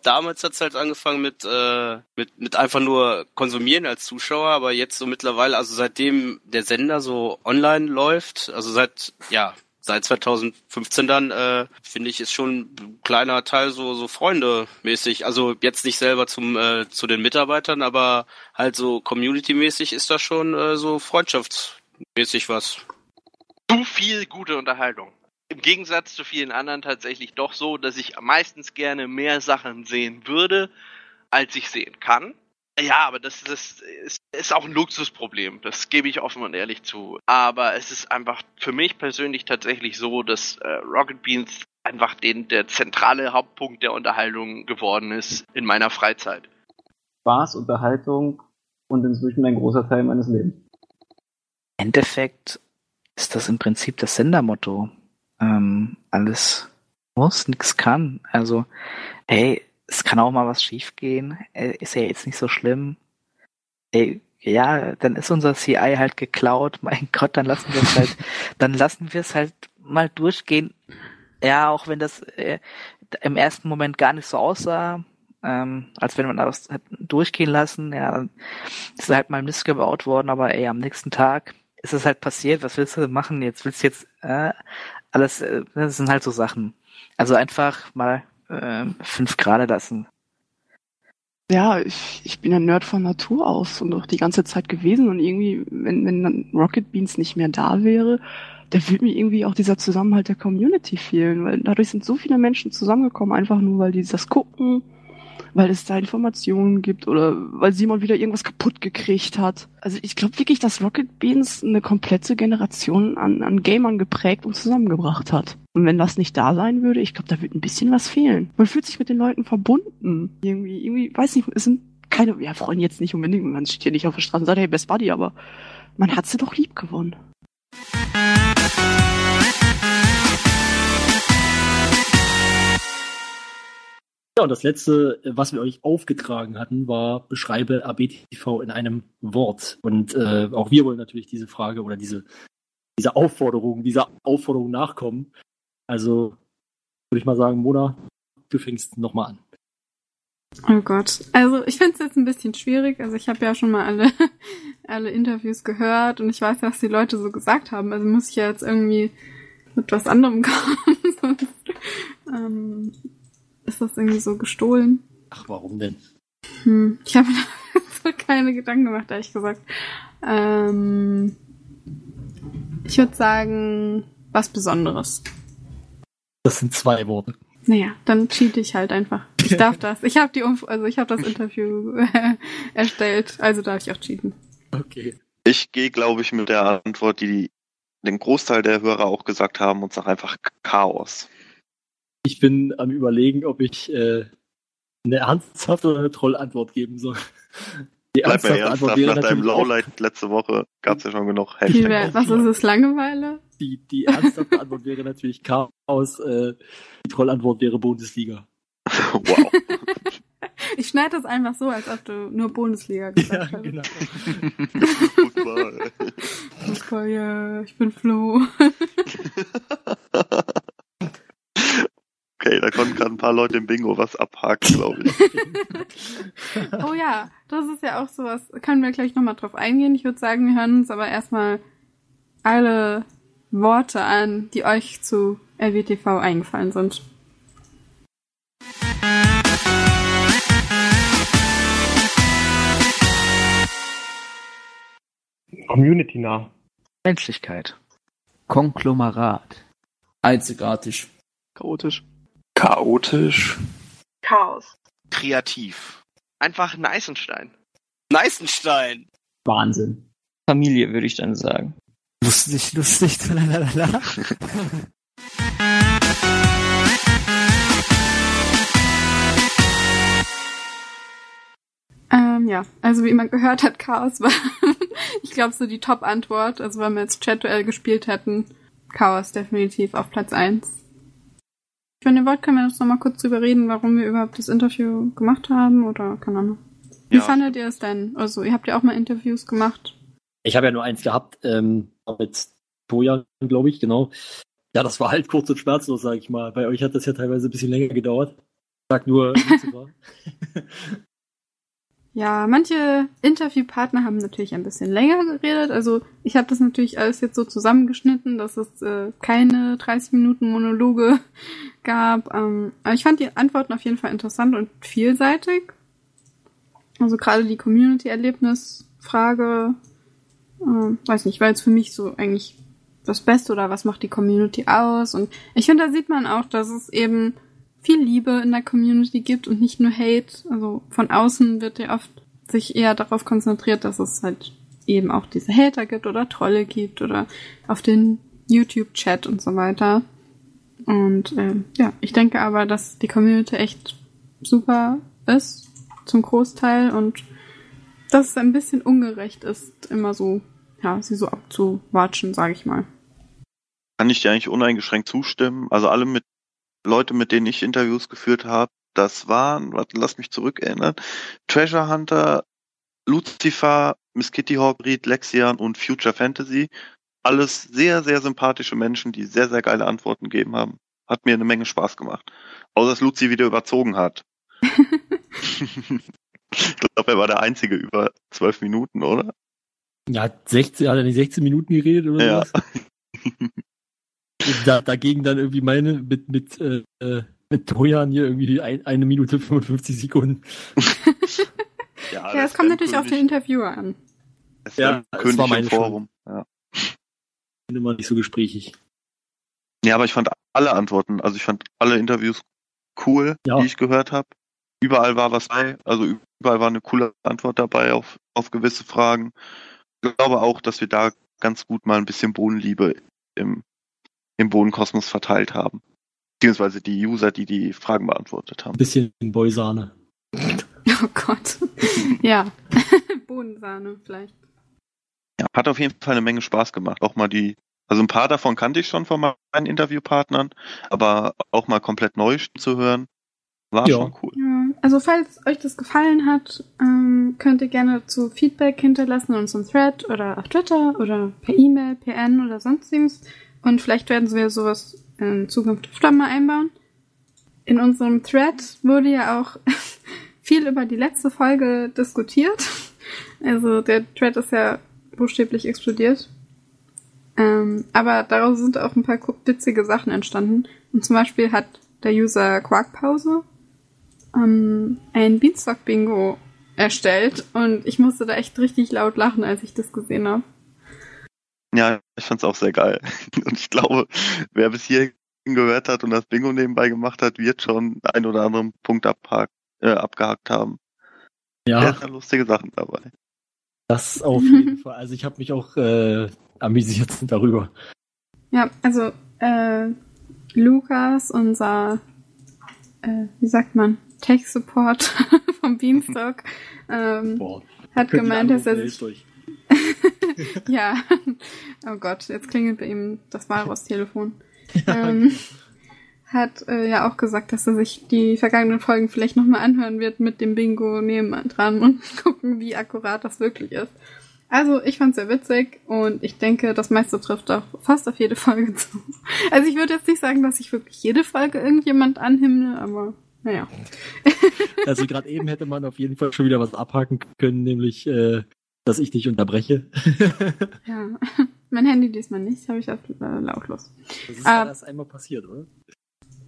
Damals hat's halt angefangen mit, äh, mit, mit einfach nur konsumieren als Zuschauer, aber jetzt so mittlerweile, also seitdem der Sender so online läuft, also seit, ja, seit 2015 dann, äh, finde ich, ist schon ein kleiner Teil so, so Freunde-mäßig. Also jetzt nicht selber zum, äh, zu den Mitarbeitern, aber halt so Community-mäßig ist da schon äh, so freundschaftsmäßig was. Zu viel gute Unterhaltung. Im Gegensatz zu vielen anderen tatsächlich doch so, dass ich meistens gerne mehr Sachen sehen würde, als ich sehen kann. Ja, aber das, das ist, ist auch ein Luxusproblem. Das gebe ich offen und ehrlich zu. Aber es ist einfach für mich persönlich tatsächlich so, dass äh, Rocket Beans einfach den, der zentrale Hauptpunkt der Unterhaltung geworden ist in meiner Freizeit. Spaß, Unterhaltung und inzwischen ein großer Teil meines Lebens. Im Endeffekt ist das im Prinzip das Sendermotto. Ähm, alles muss, nix kann. Also, hey, es kann auch mal was schiefgehen. Ist ja jetzt nicht so schlimm. Ey, ja, dann ist unser CI halt geklaut. Mein Gott, dann lassen wir es halt, dann lassen wir es halt mal durchgehen. Ja, auch wenn das äh, im ersten Moment gar nicht so aussah, ähm, als wenn man das hat durchgehen lassen. Ja, dann ist halt mal Mist gebaut worden, aber ey, am nächsten Tag ist es halt passiert. Was willst du machen? Jetzt willst du jetzt äh, alles, äh, das sind halt so Sachen. Also einfach mal äh, fünf Grade lassen. Ja, ich, ich bin ein Nerd von Natur aus und auch die ganze Zeit gewesen und irgendwie, wenn, wenn dann Rocket Beans nicht mehr da wäre, da würde mir irgendwie auch dieser Zusammenhalt der Community fehlen, weil dadurch sind so viele Menschen zusammengekommen, einfach nur, weil die das gucken, weil es da Informationen gibt oder weil Simon wieder irgendwas kaputt gekriegt hat. Also ich glaube wirklich, dass Rocket Beans eine komplette Generation an, an Gamern geprägt und zusammengebracht hat. Und wenn das nicht da sein würde, ich glaube, da wird ein bisschen was fehlen. Man fühlt sich mit den Leuten verbunden. Irgendwie, irgendwie, weiß nicht, es sind keine, ja, Freunde jetzt nicht unbedingt, man steht hier nicht auf der Straße und sagt, hey, Best Buddy, aber man hat sie doch lieb gewonnen. Ja, und das letzte, was wir euch aufgetragen hatten, war beschreibe ABTV in einem Wort. Und äh, auch wir wollen natürlich diese Frage oder diese, diese Aufforderung, dieser Aufforderung nachkommen. Also würde ich mal sagen, Mona, du fängst nochmal an. Oh Gott. Also ich finde es jetzt ein bisschen schwierig. Also ich habe ja schon mal alle, alle Interviews gehört und ich weiß, was die Leute so gesagt haben. Also muss ich ja jetzt irgendwie mit was anderem kommen. Sonst ähm, ist das irgendwie so gestohlen. Ach, warum denn? Hm, ich habe mir so keine Gedanken gemacht, ehrlich gesagt. Ähm, ich würde sagen, was Besonderes. Das sind zwei Worte. Naja, dann cheat ich halt einfach. Ich darf das. Ich habe die Umf also ich habe das Interview äh, erstellt, also darf ich auch cheaten. Okay. Ich gehe, glaube ich, mit der Antwort, die, die den Großteil der Hörer auch gesagt haben, und sage einfach Chaos. Ich bin am überlegen, ob ich äh, eine ernsthafte oder eine Trollantwort geben soll. Die Bleib ernsthafte ernsthaft, Antwort wäre nach deinem Lowlight letzte Woche gab es ja schon genug Wie Hashtag. wär, was ist es, Langeweile? Die, die ernsthafte Antwort wäre natürlich Chaos. Äh, die Trollantwort wäre Bundesliga. wow. Ich schneide das einfach so, als ob du nur Bundesliga gesagt hast. genau. Fußball. Fußball, ja, ich bin Flo. Okay, da konnten gerade ein paar Leute im Bingo was abhaken, glaube ich. oh ja, das ist ja auch sowas. Können wir gleich nochmal drauf eingehen. Ich würde sagen, wir hören uns aber erstmal alle Worte an, die euch zu RWTV eingefallen sind. Community nah. Menschlichkeit. Konglomerat. Einzigartig. Chaotisch. Chaotisch. Chaos. Kreativ. Einfach Neisenstein. Neisenstein! Wahnsinn. Familie, würde ich dann sagen. Lustig, lustig, ähm, ja, also wie man gehört hat, Chaos war, ich glaube, so die Top-Antwort. Also wenn wir jetzt Chat-Duell gespielt hätten, Chaos definitiv auf Platz 1. Ich ihr wollt, können wir jetzt nochmal kurz drüber reden, warum wir überhaupt das Interview gemacht haben oder keine Ahnung. Wie ja. fandet ihr es denn? Also, ihr habt ja auch mal Interviews gemacht. Ich habe ja nur eins gehabt, ähm, mit Tojan, glaube ich, genau. Ja, das war halt kurz und schmerzlos, sag ich mal. Bei euch hat das ja teilweise ein bisschen länger gedauert. Ich sag nur, Ja, manche Interviewpartner haben natürlich ein bisschen länger geredet. Also ich habe das natürlich alles jetzt so zusammengeschnitten, dass es äh, keine 30 Minuten Monologe gab. Ähm, aber ich fand die Antworten auf jeden Fall interessant und vielseitig. Also gerade die Community-Erlebnis-Frage, äh, weiß nicht, war jetzt für mich so eigentlich das Beste oder was macht die Community aus? Und ich finde, da sieht man auch, dass es eben viel Liebe in der Community gibt und nicht nur Hate. Also von außen wird ja oft sich eher darauf konzentriert, dass es halt eben auch diese Hater gibt oder Trolle gibt oder auf den YouTube-Chat und so weiter. Und ähm, ja, ich denke aber, dass die Community echt super ist zum Großteil und dass es ein bisschen ungerecht ist, immer so, ja, sie so abzuwatschen, sage ich mal. Kann ich dir eigentlich uneingeschränkt zustimmen. Also alle mit Leute, mit denen ich Interviews geführt habe, das waren, warte, lass mich zurückerinnern, Treasure Hunter, Lucifer, Miss Kitty Hawk, Reed, Lexian und Future Fantasy. Alles sehr, sehr sympathische Menschen, die sehr, sehr geile Antworten gegeben haben. Hat mir eine Menge Spaß gemacht. Außer dass Luzi wieder überzogen hat. ich glaube, er war der Einzige über zwölf Minuten, oder? Ja, hat 16, hat er nicht 16 Minuten geredet oder Ja. was? Da, dagegen dann irgendwie meine mit, mit, äh, äh, mit Tojan hier irgendwie ein, eine Minute 55 Sekunden. Ja, Ja, es kommt natürlich auf den Interviewer an. Das Ja, König war im meine Forum. Ja. Bin immer nicht so gesprächig. ja, aber ich fand alle Antworten, also ich fand alle Interviews cool, Ja. die ich gehört habe. Überall war was bei, also überall war eine coole Antwort dabei auf, auf gewisse Fragen. Ich glaube auch, dass wir da ganz gut mal ein bisschen Bodenliebe im, im Bodenkosmos verteilt haben. Beziehungsweise die User, die die Fragen beantwortet haben. Ein bisschen Boysahne. Oh Gott. ja. Bodensahne vielleicht. Ja, hat auf jeden Fall eine Menge Spaß gemacht. Auch mal die, also ein paar davon kannte ich schon von meinen Interviewpartnern, aber auch mal komplett neu zu hören, war Ja. schon cool. Ja, also falls euch das gefallen hat, ähm, könnt ihr gerne zu Feedback hinterlassen in unserem Thread oder auf Twitter oder per E-Mail, PN oder sonstiges. Und vielleicht werden wir sowas in Zukunft öfter mal einbauen. In unserem Thread wurde ja auch viel über die letzte Folge diskutiert. Also der Thread ist ja buchstäblich explodiert. Ähm, aber daraus sind auch ein paar witzige Sachen entstanden. Und zum Beispiel hat der User Quarkpause ähm, ein Beanstalk-Bingo erstellt und ich musste da echt richtig laut lachen, als ich das gesehen habe. Ja, ich fand's auch sehr geil. Und ich glaube, wer bis hierhin gehört hat und das Bingo nebenbei gemacht hat, wird schon einen oder anderen Punkt abhakt, äh, abgehakt haben. Ja. Sehr, sehr lustige Sachen dabei. Das auf jeden Fall. Also ich habe mich auch äh, amüsiert darüber. Ja, also äh, Lukas, unser, äh, wie sagt man, Tech-Support vom Beanstalk, ähm, hat gemeint, dass er sich euch. ja. Oh Gott, jetzt klingelt bei ihm das Walross-Telefon. ähm, hat äh, ja auch gesagt, dass er sich die vergangenen Folgen vielleicht nochmal anhören wird mit dem Bingo nebendran und gucken, wie akkurat das wirklich ist. Also, ich fand's sehr witzig und ich denke, das meiste trifft auch fast auf jede Folge zu. Also, ich würde jetzt nicht sagen, dass ich wirklich jede Folge irgendjemand anhimmle, aber naja. Also gerade eben hätte man auf jeden Fall schon wieder was abhaken können, nämlich, äh, dass ich dich unterbreche. Ja. Mein Handy diesmal nicht, habe ich auf äh, lautlos. Das ist ja erst einmal passiert, oder?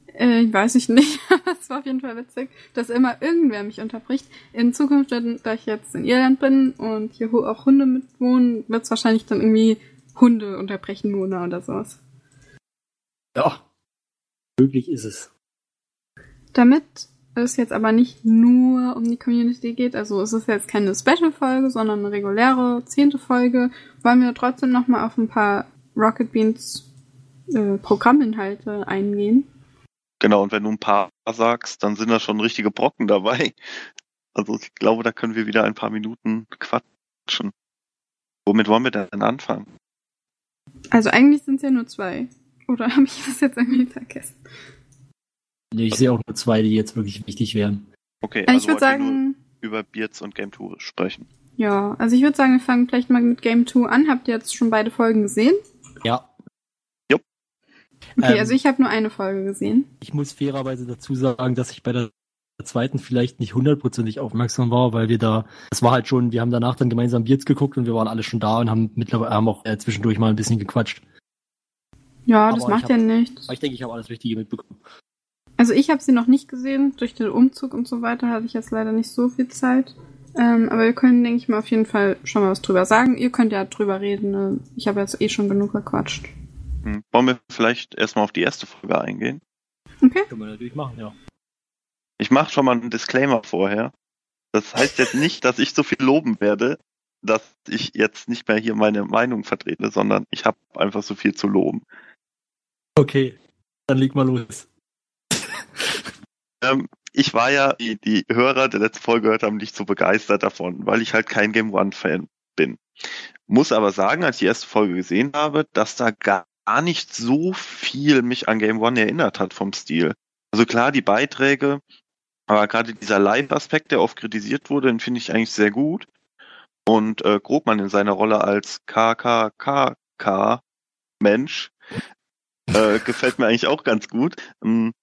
Äh, weiß ich nicht. Es war auf jeden Fall witzig, dass immer irgendwer mich unterbricht. In Zukunft, da ich jetzt in Irland bin und hier auch Hunde mitwohnen, wird es wahrscheinlich dann irgendwie Hunde unterbrechen, Mona oder sowas. Ja, möglich ist es. Damit es jetzt aber nicht nur um die Community geht, also es ist jetzt keine Special-Folge, sondern eine reguläre zehnte Folge, wollen wir trotzdem nochmal auf ein paar Rocket Beans äh, Programminhalte eingehen. Genau, und wenn du ein paar sagst, dann sind da schon richtige Brocken dabei. Also ich glaube, da können wir wieder ein paar Minuten quatschen. Womit wollen wir denn anfangen? Also eigentlich sind es ja nur zwei. Oder habe ich das jetzt irgendwie vergessen? Nee, ich sehe auch nur zwei, die jetzt wirklich wichtig wären. Okay, Also ich würd wollt ihr sagen- nur über Beards und Game 2 sprechen. Ja, also ich würde sagen, wir fangen vielleicht mal mit Game 2 an. Habt ihr jetzt schon beide Folgen gesehen? Ja. Okay, Ähm, also ich habe nur eine Folge gesehen. Ich muss fairerweise dazu sagen, dass ich bei der zweiten vielleicht nicht hundertprozentig aufmerksam war, weil wir da, es war halt schon, wir haben danach dann gemeinsam Beards geguckt und wir waren alle schon da und haben mittlerweile haben auch äh, zwischendurch mal ein bisschen gequatscht. Ja, das Aber macht ja nichts. Aber ich denke, ich habe alles Wichtige mitbekommen. Also ich habe sie noch nicht gesehen. Durch den Umzug und so weiter hatte ich jetzt leider nicht so viel Zeit. Ähm, aber wir können, denke ich mal, auf jeden Fall schon mal was drüber sagen. Ihr könnt ja drüber reden. Ne? Ich habe jetzt eh schon genug gequatscht. Hm. Wollen wir vielleicht erstmal auf die erste Folge eingehen? Okay. Können wir natürlich machen, ja. Ich mache schon mal einen Disclaimer vorher. Das heißt jetzt nicht, dass ich so viel loben werde, dass ich jetzt nicht mehr hier meine Meinung vertrete, sondern ich habe einfach so viel zu loben. Okay, dann leg mal los. Ähm, ich war ja, die, die Hörer der letzten Folge gehört haben, nicht so begeistert davon, weil ich halt kein Game One-Fan bin. Muss aber sagen, als ich die erste Folge gesehen habe, dass da gar nicht so viel mich an Game One erinnert hat vom Stil. Also klar, die Beiträge, aber gerade dieser Live-Aspekt, der oft kritisiert wurde, den finde ich eigentlich sehr gut. Und äh, Grobmann in seiner Rolle als KKKK-Mensch äh, gefällt mir eigentlich auch ganz gut. Ähm,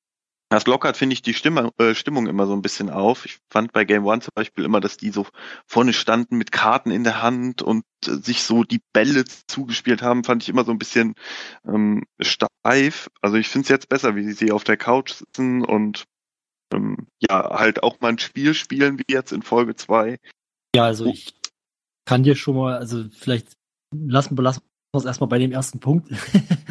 Das lockert, finde ich, die Stimme, äh, Stimmung immer so ein bisschen auf. Ich fand bei Game One zum Beispiel immer, dass die so vorne standen mit Karten in der Hand und äh, sich so die Bälle zugespielt haben, fand ich immer so ein bisschen ähm, steif. Also ich finde es jetzt besser, wie sie auf der Couch sitzen und ähm, ja, halt auch mal ein Spiel spielen, wie jetzt in Folge zwei. Ja, also ich kann dir schon mal, also vielleicht lassen, belassen uns erstmal bei dem ersten Punkt.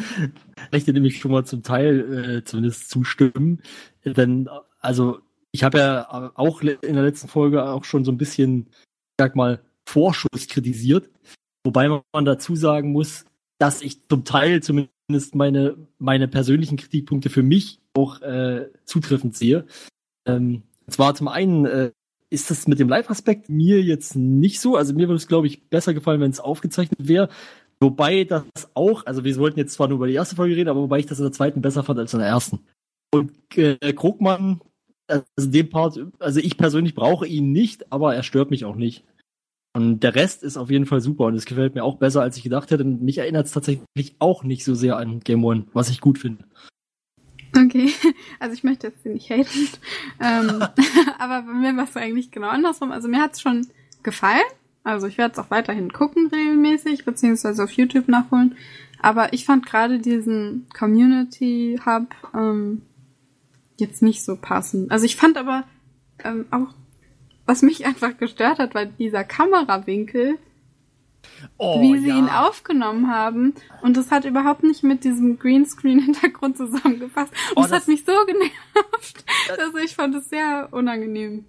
Möchte nämlich schon mal zum Teil äh, zumindest zustimmen. Denn, also, ich habe ja auch in der letzten Folge auch schon so ein bisschen, ich sag mal, Vorschuss kritisiert. Wobei man dazu sagen muss, dass ich zum Teil zumindest meine, meine persönlichen Kritikpunkte für mich auch äh, zutreffend sehe. Ähm, und zwar zum einen äh, ist das mit dem Live-Aspekt mir jetzt nicht so. Also mir würde es, glaube ich, besser gefallen, wenn es aufgezeichnet wäre. Wobei das auch, also wir wollten jetzt zwar nur über die erste Folge reden, aber wobei ich das in der zweiten besser fand als in der ersten. Und äh, Krugmann, also den Part, also ich persönlich brauche ihn nicht, aber er stört mich auch nicht. Und der Rest ist auf jeden Fall super und es gefällt mir auch besser, als ich gedacht hätte. Und mich erinnert es tatsächlich auch nicht so sehr an Game One, was ich gut finde. Okay, also ich möchte jetzt nicht haten. ähm, aber bei mir war es eigentlich genau andersrum. Also mir hat es schon gefallen. Also ich werde es auch weiterhin gucken regelmäßig, beziehungsweise auf YouTube nachholen. Aber ich fand gerade diesen Community Hub ähm, jetzt nicht so passend. Also ich fand aber ähm, auch, was mich einfach gestört hat, war dieser Kamerawinkel, Oh, wie sie ja. ihn aufgenommen haben. Und das hat überhaupt nicht mit diesem Greenscreen-Hintergrund zusammengepasst. Und Oh, das, das- hat mich so genervt. Also ich fand es sehr unangenehm.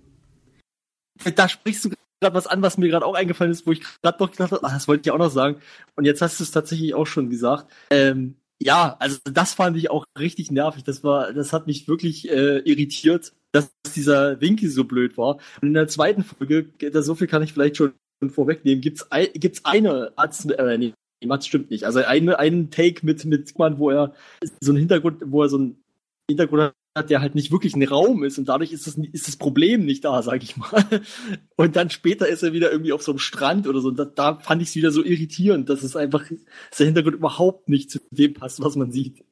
Da sprichst du gerade was an, was mir gerade auch eingefallen ist, wo ich gerade noch gedacht habe, ach, das wollte ich auch noch sagen. Und jetzt hast du es tatsächlich auch schon gesagt. Ähm, ja, also das fand ich auch richtig nervig. Das war, das hat mich wirklich äh, irritiert, dass dieser Winkel so blöd war. Und in der zweiten Folge, da so viel kann ich vielleicht schon vorwegnehmen, gibt's ein, gibt's eine Arzt, äh, nee, Mats stimmt nicht. Also eine, einen Take mit, mit Mann, wo er so einen Hintergrund, wo er so einen Hintergrund hat, der halt nicht wirklich ein Raum ist und dadurch ist das, ist das Problem nicht da, sag ich mal. Und dann später ist er wieder irgendwie auf so einem Strand oder so. Und da, da fand ich es wieder so irritierend, dass es einfach, dass der Hintergrund überhaupt nicht zu dem passt, was man sieht.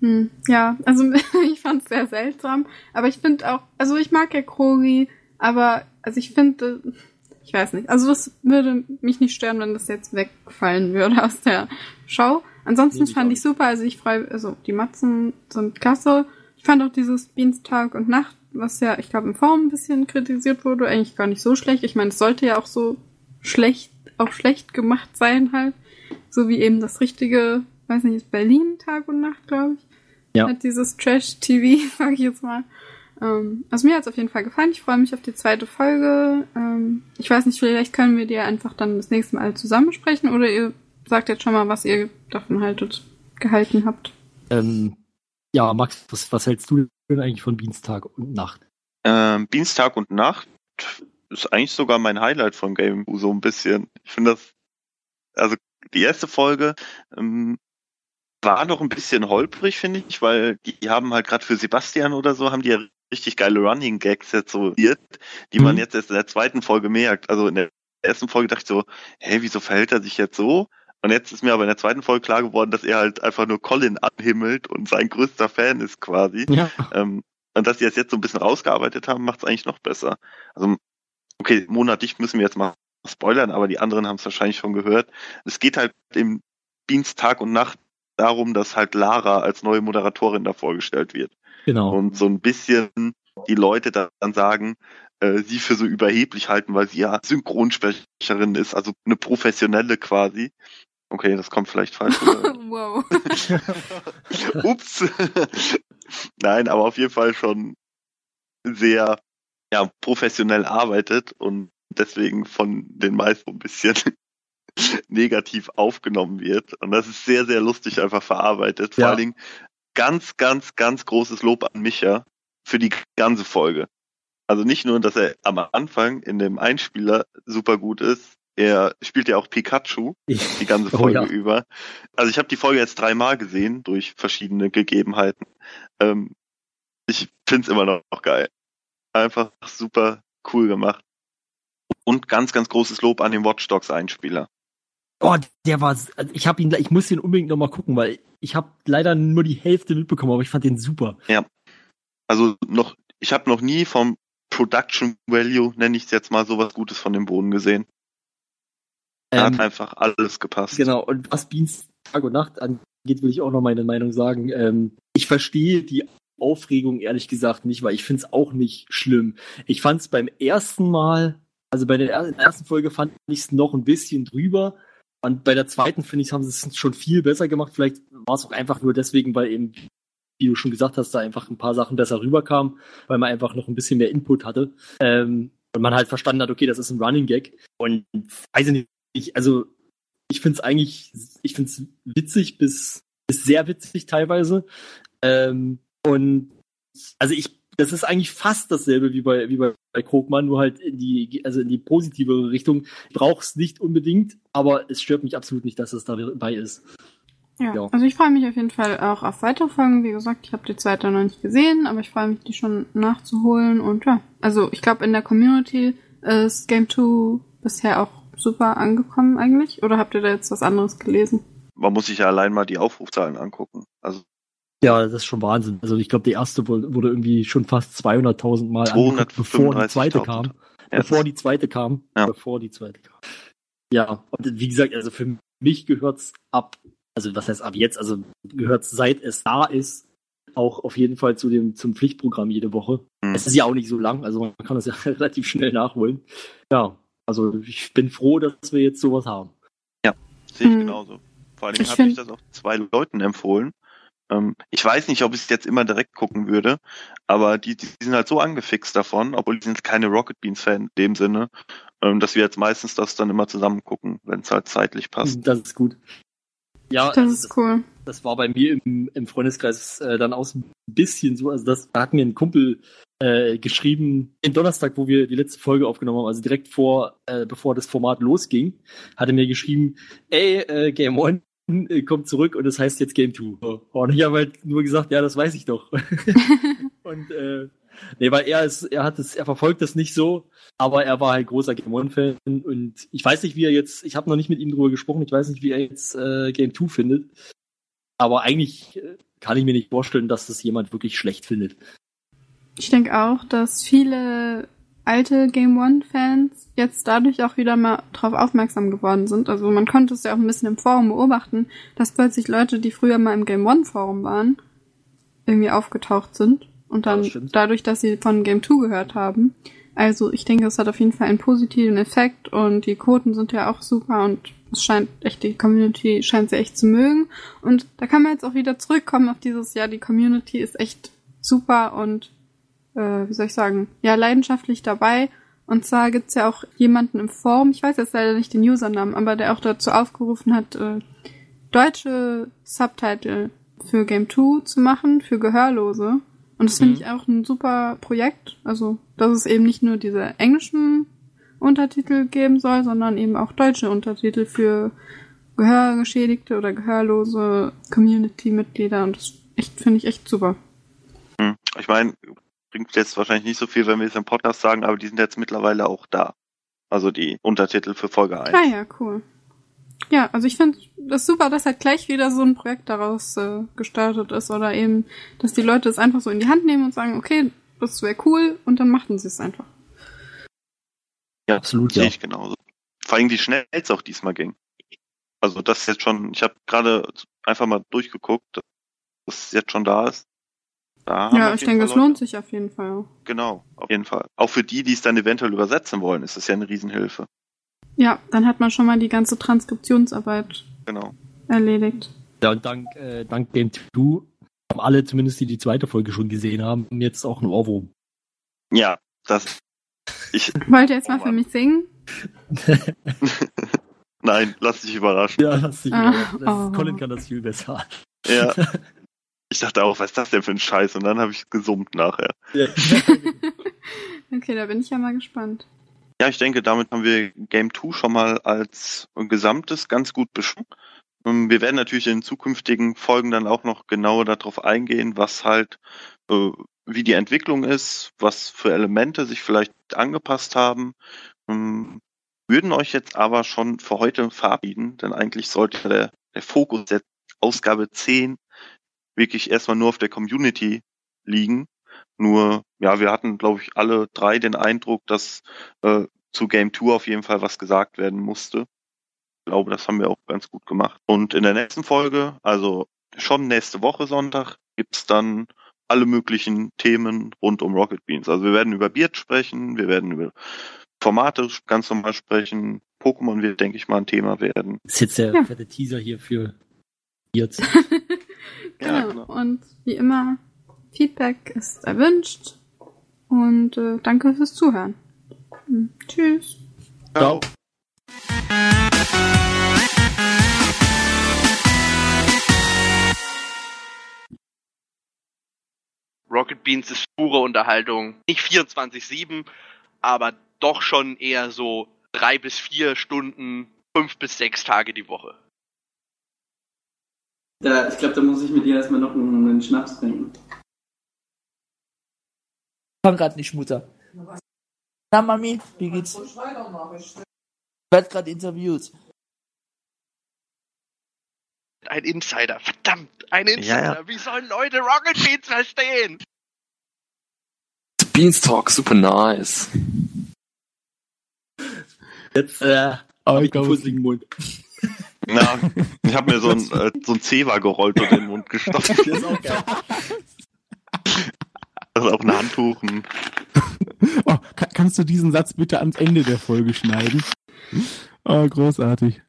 Hm, ja, also ich fand es sehr seltsam. Aber ich finde auch, also ich mag ja Krogi, aber also ich finde, ich weiß nicht, also das würde mich nicht stören, wenn das jetzt wegfallen würde aus der Show. Ansonsten Nee, fand ich super, also ich freue, also die Matzen sind klasse. Ich fand auch dieses Beans Tag und Nacht, was ja, ich glaube, im Forum ein bisschen kritisiert wurde, eigentlich gar nicht so schlecht. Ich meine, es sollte ja auch so schlecht, auch schlecht gemacht sein halt. So wie eben das richtige, weiß nicht, ist Berlin Tag und Nacht, glaube ich. Ja. Hat dieses Trash-TV, sag ich jetzt mal. Ähm, also mir hat's auf jeden Fall gefallen. Ich freue mich auf die zweite Folge. Ähm, ich weiß nicht, vielleicht können wir die einfach dann das nächste Mal zusammen sprechen oder ihr sagt jetzt schon mal, was ihr davon haltet, gehalten habt. Ähm, ja, Max, was, was hältst du denn eigentlich von Dienstag und Nacht? Ähm, Dienstag und Nacht ist eigentlich sogar mein Highlight von Game so ein bisschen. Ich finde das, also die erste Folge ähm, war noch ein bisschen holprig, finde ich, weil die haben halt gerade für Sebastian oder so, haben die ja richtig geile Running Gags jetzt so, die man jetzt erst in der zweiten Folge merkt. Also in der ersten Folge dachte ich so, hey, wieso verhält er sich jetzt so? Und jetzt ist mir aber in der zweiten Folge klar geworden, dass er halt einfach nur Colin anhimmelt und sein größter Fan ist quasi. Ja. Ähm, und dass sie es jetzt so ein bisschen rausgearbeitet haben, macht es eigentlich noch besser. Also, okay, monatlich müssen wir jetzt mal spoilern, aber die anderen haben es wahrscheinlich schon gehört. Es geht halt im Dienst Tag und Nacht darum, dass halt Lara als neue Moderatorin da vorgestellt wird. Genau. Und so ein bisschen die Leute dann sagen, äh, sie für so überheblich halten, weil sie ja Synchronsprecherin ist, also eine professionelle quasi. Okay, das kommt vielleicht falsch. wow. Ups. Nein, aber auf jeden Fall schon sehr ja, professionell arbeitet und deswegen von den meisten ein bisschen negativ aufgenommen wird. Und das ist sehr, sehr lustig einfach verarbeitet. Vor Ja. allen Dingen ganz, ganz, ganz großes Lob an Micha für die ganze Folge. Also nicht nur, dass er am Anfang in dem Einspieler super gut ist, er spielt ja auch Pikachu die ganze Oh Folge ja. über. Also ich habe die Folge jetzt dreimal gesehen durch verschiedene Gegebenheiten. Ähm, ich find's immer noch geil. Einfach super cool gemacht. Und ganz, ganz großes Lob an den Watch Dogs Einspieler. Oh, der war, also ich habe ihn, ich muss den unbedingt noch mal gucken, weil ich habe leider nur die Hälfte mitbekommen, aber ich fand den super. Ja. Also noch, ich habe noch nie vom Production Value, nenne ich es jetzt mal, sowas Gutes von dem Boden gesehen. Da Ähm, hat einfach alles gepasst. Genau, und was Beans Tag und Nacht angeht, will ich auch noch meine Meinung sagen. Ähm, ich verstehe die Aufregung ehrlich gesagt nicht, weil ich finde es auch nicht schlimm. Ich fand es beim ersten Mal, also bei der er- ersten Folge fand ich es noch ein bisschen drüber. Und bei der zweiten, finde ich, haben sie es schon viel besser gemacht. Vielleicht war es auch einfach nur deswegen, weil eben, wie du schon gesagt hast, da einfach ein paar Sachen besser rüberkamen, weil man einfach noch ein bisschen mehr Input hatte. Ähm, und man halt verstanden hat, okay, das ist ein Running Gag. Und weiß ich nicht, also ich finde es eigentlich, ich finde es witzig bis, bis sehr witzig teilweise. Ähm, und also ich, das ist eigentlich fast dasselbe wie bei, wie bei, bei Krogmann, nur halt in die, also in die positive Richtung. Ich brauche es nicht unbedingt, aber es stört mich absolut nicht, dass es dabei ist. Ja, Ja. also ich freue mich auf jeden Fall auch auf weitere Folgen. Wie gesagt, ich habe die zweite noch nicht gesehen, aber ich freue mich, die schon nachzuholen. Und ja, also ich glaube, in der Community ist Game 2 bisher auch super angekommen eigentlich. Oder habt ihr da jetzt was anderes gelesen? Man muss sich ja allein mal die Aufrufzahlen angucken. Also Ja, das ist schon Wahnsinn. Also ich glaube, die erste wurde irgendwie schon fast 200.000 Mal angeguckt, bevor die zweite 235.000. kam. Ja, bevor die zweite kam. Ja. Bevor die zweite kam. Ja, und wie gesagt, also für mich gehört's ab, also was heißt ab jetzt, also gehört's seit es da ist, auch auf jeden Fall zu dem, zum Pflichtprogramm jede Woche. Mhm. Es ist ja auch nicht so lang, also man kann das ja relativ schnell nachholen. Ja, also ich bin froh, dass wir jetzt sowas haben. Ja, sehe ich Hm. genauso. Vor allen Dingen Ich habe ich das auch zwei Leuten empfohlen. Ähm, ich weiß nicht, ob ich es jetzt immer direkt gucken würde, aber die, die sind halt so angefixt davon, obwohl die sind keine Rocket Beans Fan in dem Sinne, ähm, dass wir jetzt meistens das dann immer zusammen gucken, wenn es halt zeitlich passt. Das ist gut. Ja, Das ist cool. das war bei mir im, im Freundeskreis äh, dann auch so ein bisschen so. Also das da hat mir ein Kumpel äh, geschrieben, den Donnerstag, wo wir die letzte Folge aufgenommen haben, also direkt vor, äh, bevor das Format losging, hat er mir geschrieben, ey, äh, Game One äh, kommt zurück und das heißt jetzt Game Two. Und ich habe halt nur gesagt, ja, das weiß ich doch. und äh, nee, weil er ist, er hat es, er verfolgt das nicht so, aber er war halt großer Game One-Fan und ich weiß nicht, wie er jetzt, ich habe noch nicht mit ihm drüber gesprochen, ich weiß nicht, wie er jetzt äh, Game Two findet. Aber eigentlich äh, kann ich mir nicht vorstellen, dass das jemand wirklich schlecht findet. Ich denke auch, dass viele alte Game One-Fans jetzt dadurch auch wieder mal drauf aufmerksam geworden sind. Also man konnte es ja auch ein bisschen im Forum beobachten, dass plötzlich Leute, die früher mal im Game One-Forum waren, irgendwie aufgetaucht sind. Und dann das stimmt. dadurch, dass sie von Game 2 gehört haben. Also ich denke, es hat auf jeden Fall einen positiven Effekt und die Quoten sind ja auch super und es scheint echt, die Community scheint sie echt zu mögen. Und da kann man jetzt auch wieder zurückkommen auf dieses Jahr, die Community ist echt super und äh, wie soll ich sagen, ja, leidenschaftlich dabei. Und zwar gibt's ja auch jemanden im Forum, ich weiß jetzt leider nicht den Usernamen, aber der auch dazu aufgerufen hat, äh, deutsche Subtitle für Game 2 zu machen, für Gehörlose. Und das finde Mhm. ich auch ein super Projekt. Also, dass es eben nicht nur diese englischen Untertitel geben soll, sondern eben auch deutsche Untertitel für Gehörgeschädigte oder gehörlose Community-Mitglieder. Und das echt, finde ich echt super. Hm. Ich meine, bringt jetzt wahrscheinlich nicht so viel, wenn wir es im Podcast sagen, aber die sind jetzt mittlerweile auch da. Also die Untertitel für Folge 1. Ah ja, cool. Ja, also ich finde das super, dass halt gleich wieder so ein Projekt daraus äh, gestartet ist oder eben, dass die Leute es einfach so in die Hand nehmen und sagen, okay, das wäre cool und dann machten sie es einfach. Ja, Absolut, sehe ja. ich genauso. Vor allem, wie schnell es auch diesmal ging. Also das ist jetzt schon, ich habe gerade einfach mal durchgeguckt, dass es jetzt schon da ist. Da ja, ich denke, es lohnt sich auf jeden Fall. Genau, auf jeden Fall. Auch für die, die es dann eventuell übersetzen wollen, ist es ja eine Riesenhilfe. Ja, dann hat man schon mal die ganze Transkriptionsarbeit Genau. erledigt. Ja, und dank, äh, dank Game 2 haben alle, zumindest die die zweite Folge schon gesehen haben, jetzt auch ein Ohrwurm. Ja, das. Ich. Wollt ihr jetzt mal für mich singen? Nein, lass dich überraschen. Ja, lass dich Ah, überraschen. Das- oh. Colin kann das viel besser. Ja. Ich dachte auch, was ist das denn für ein Scheiß? Und dann habe ich gesummt nachher. Okay, da bin ich ja mal gespannt. Ja, ich denke, damit haben wir Game 2 schon mal als Gesamtes ganz gut beschrieben. Ähm, Wir werden natürlich in zukünftigen Folgen dann auch noch genauer darauf eingehen, was halt, äh, wie die Entwicklung ist, was für Elemente sich vielleicht angepasst haben. Ähm, Würden euch jetzt aber schon für heute verabschieden, denn eigentlich sollte der, der Fokus der Ausgabe 10 wirklich erstmal nur auf der Community liegen. Nur, ja, wir hatten, glaube ich, alle drei den Eindruck, dass äh, zu Game 2 auf jeden Fall was gesagt werden musste. Ich glaube, das haben wir auch ganz gut gemacht. Und in der nächsten Folge, also schon nächste Woche Sonntag, gibt's dann alle möglichen Themen rund um Rocket Beans. Also wir werden über Beard sprechen, wir werden über Formate ganz normal sprechen. Pokémon wird, denke ich mal, ein Thema werden. Das ist jetzt der Ja. fette Teaser hier für jetzt. Genau. Und wie immer, Feedback ist erwünscht. Und äh, danke fürs Zuhören. Hm, Tschüss. Ciao. Rocket Beans ist pure Unterhaltung. Nicht 24-7, aber doch schon eher so drei bis vier Stunden, fünf bis sechs Tage die Woche. Da, ich glaube, da muss ich mit dir erstmal noch einen, einen Schnaps trinken. Fang grad nicht, Mutter. Na, Mami, wie geht's? Ich werd grad interviewt. Ein Insider, verdammt, ein Insider. Ja, ja. Wie sollen Leute Rocket Beans verstehen? Beanstalk, super nice. Jetzt, äh, Aber ich glaube, fusseligen Mund. Na, ich habe mir so ein, äh, so ein Zewa gerollt und in den Mund gestopft. Das ist auch geil. Also auch ein Handtuch. Ein Oh, ka- kannst du diesen Satz bitte ans Ende der Folge schneiden? Oh, großartig.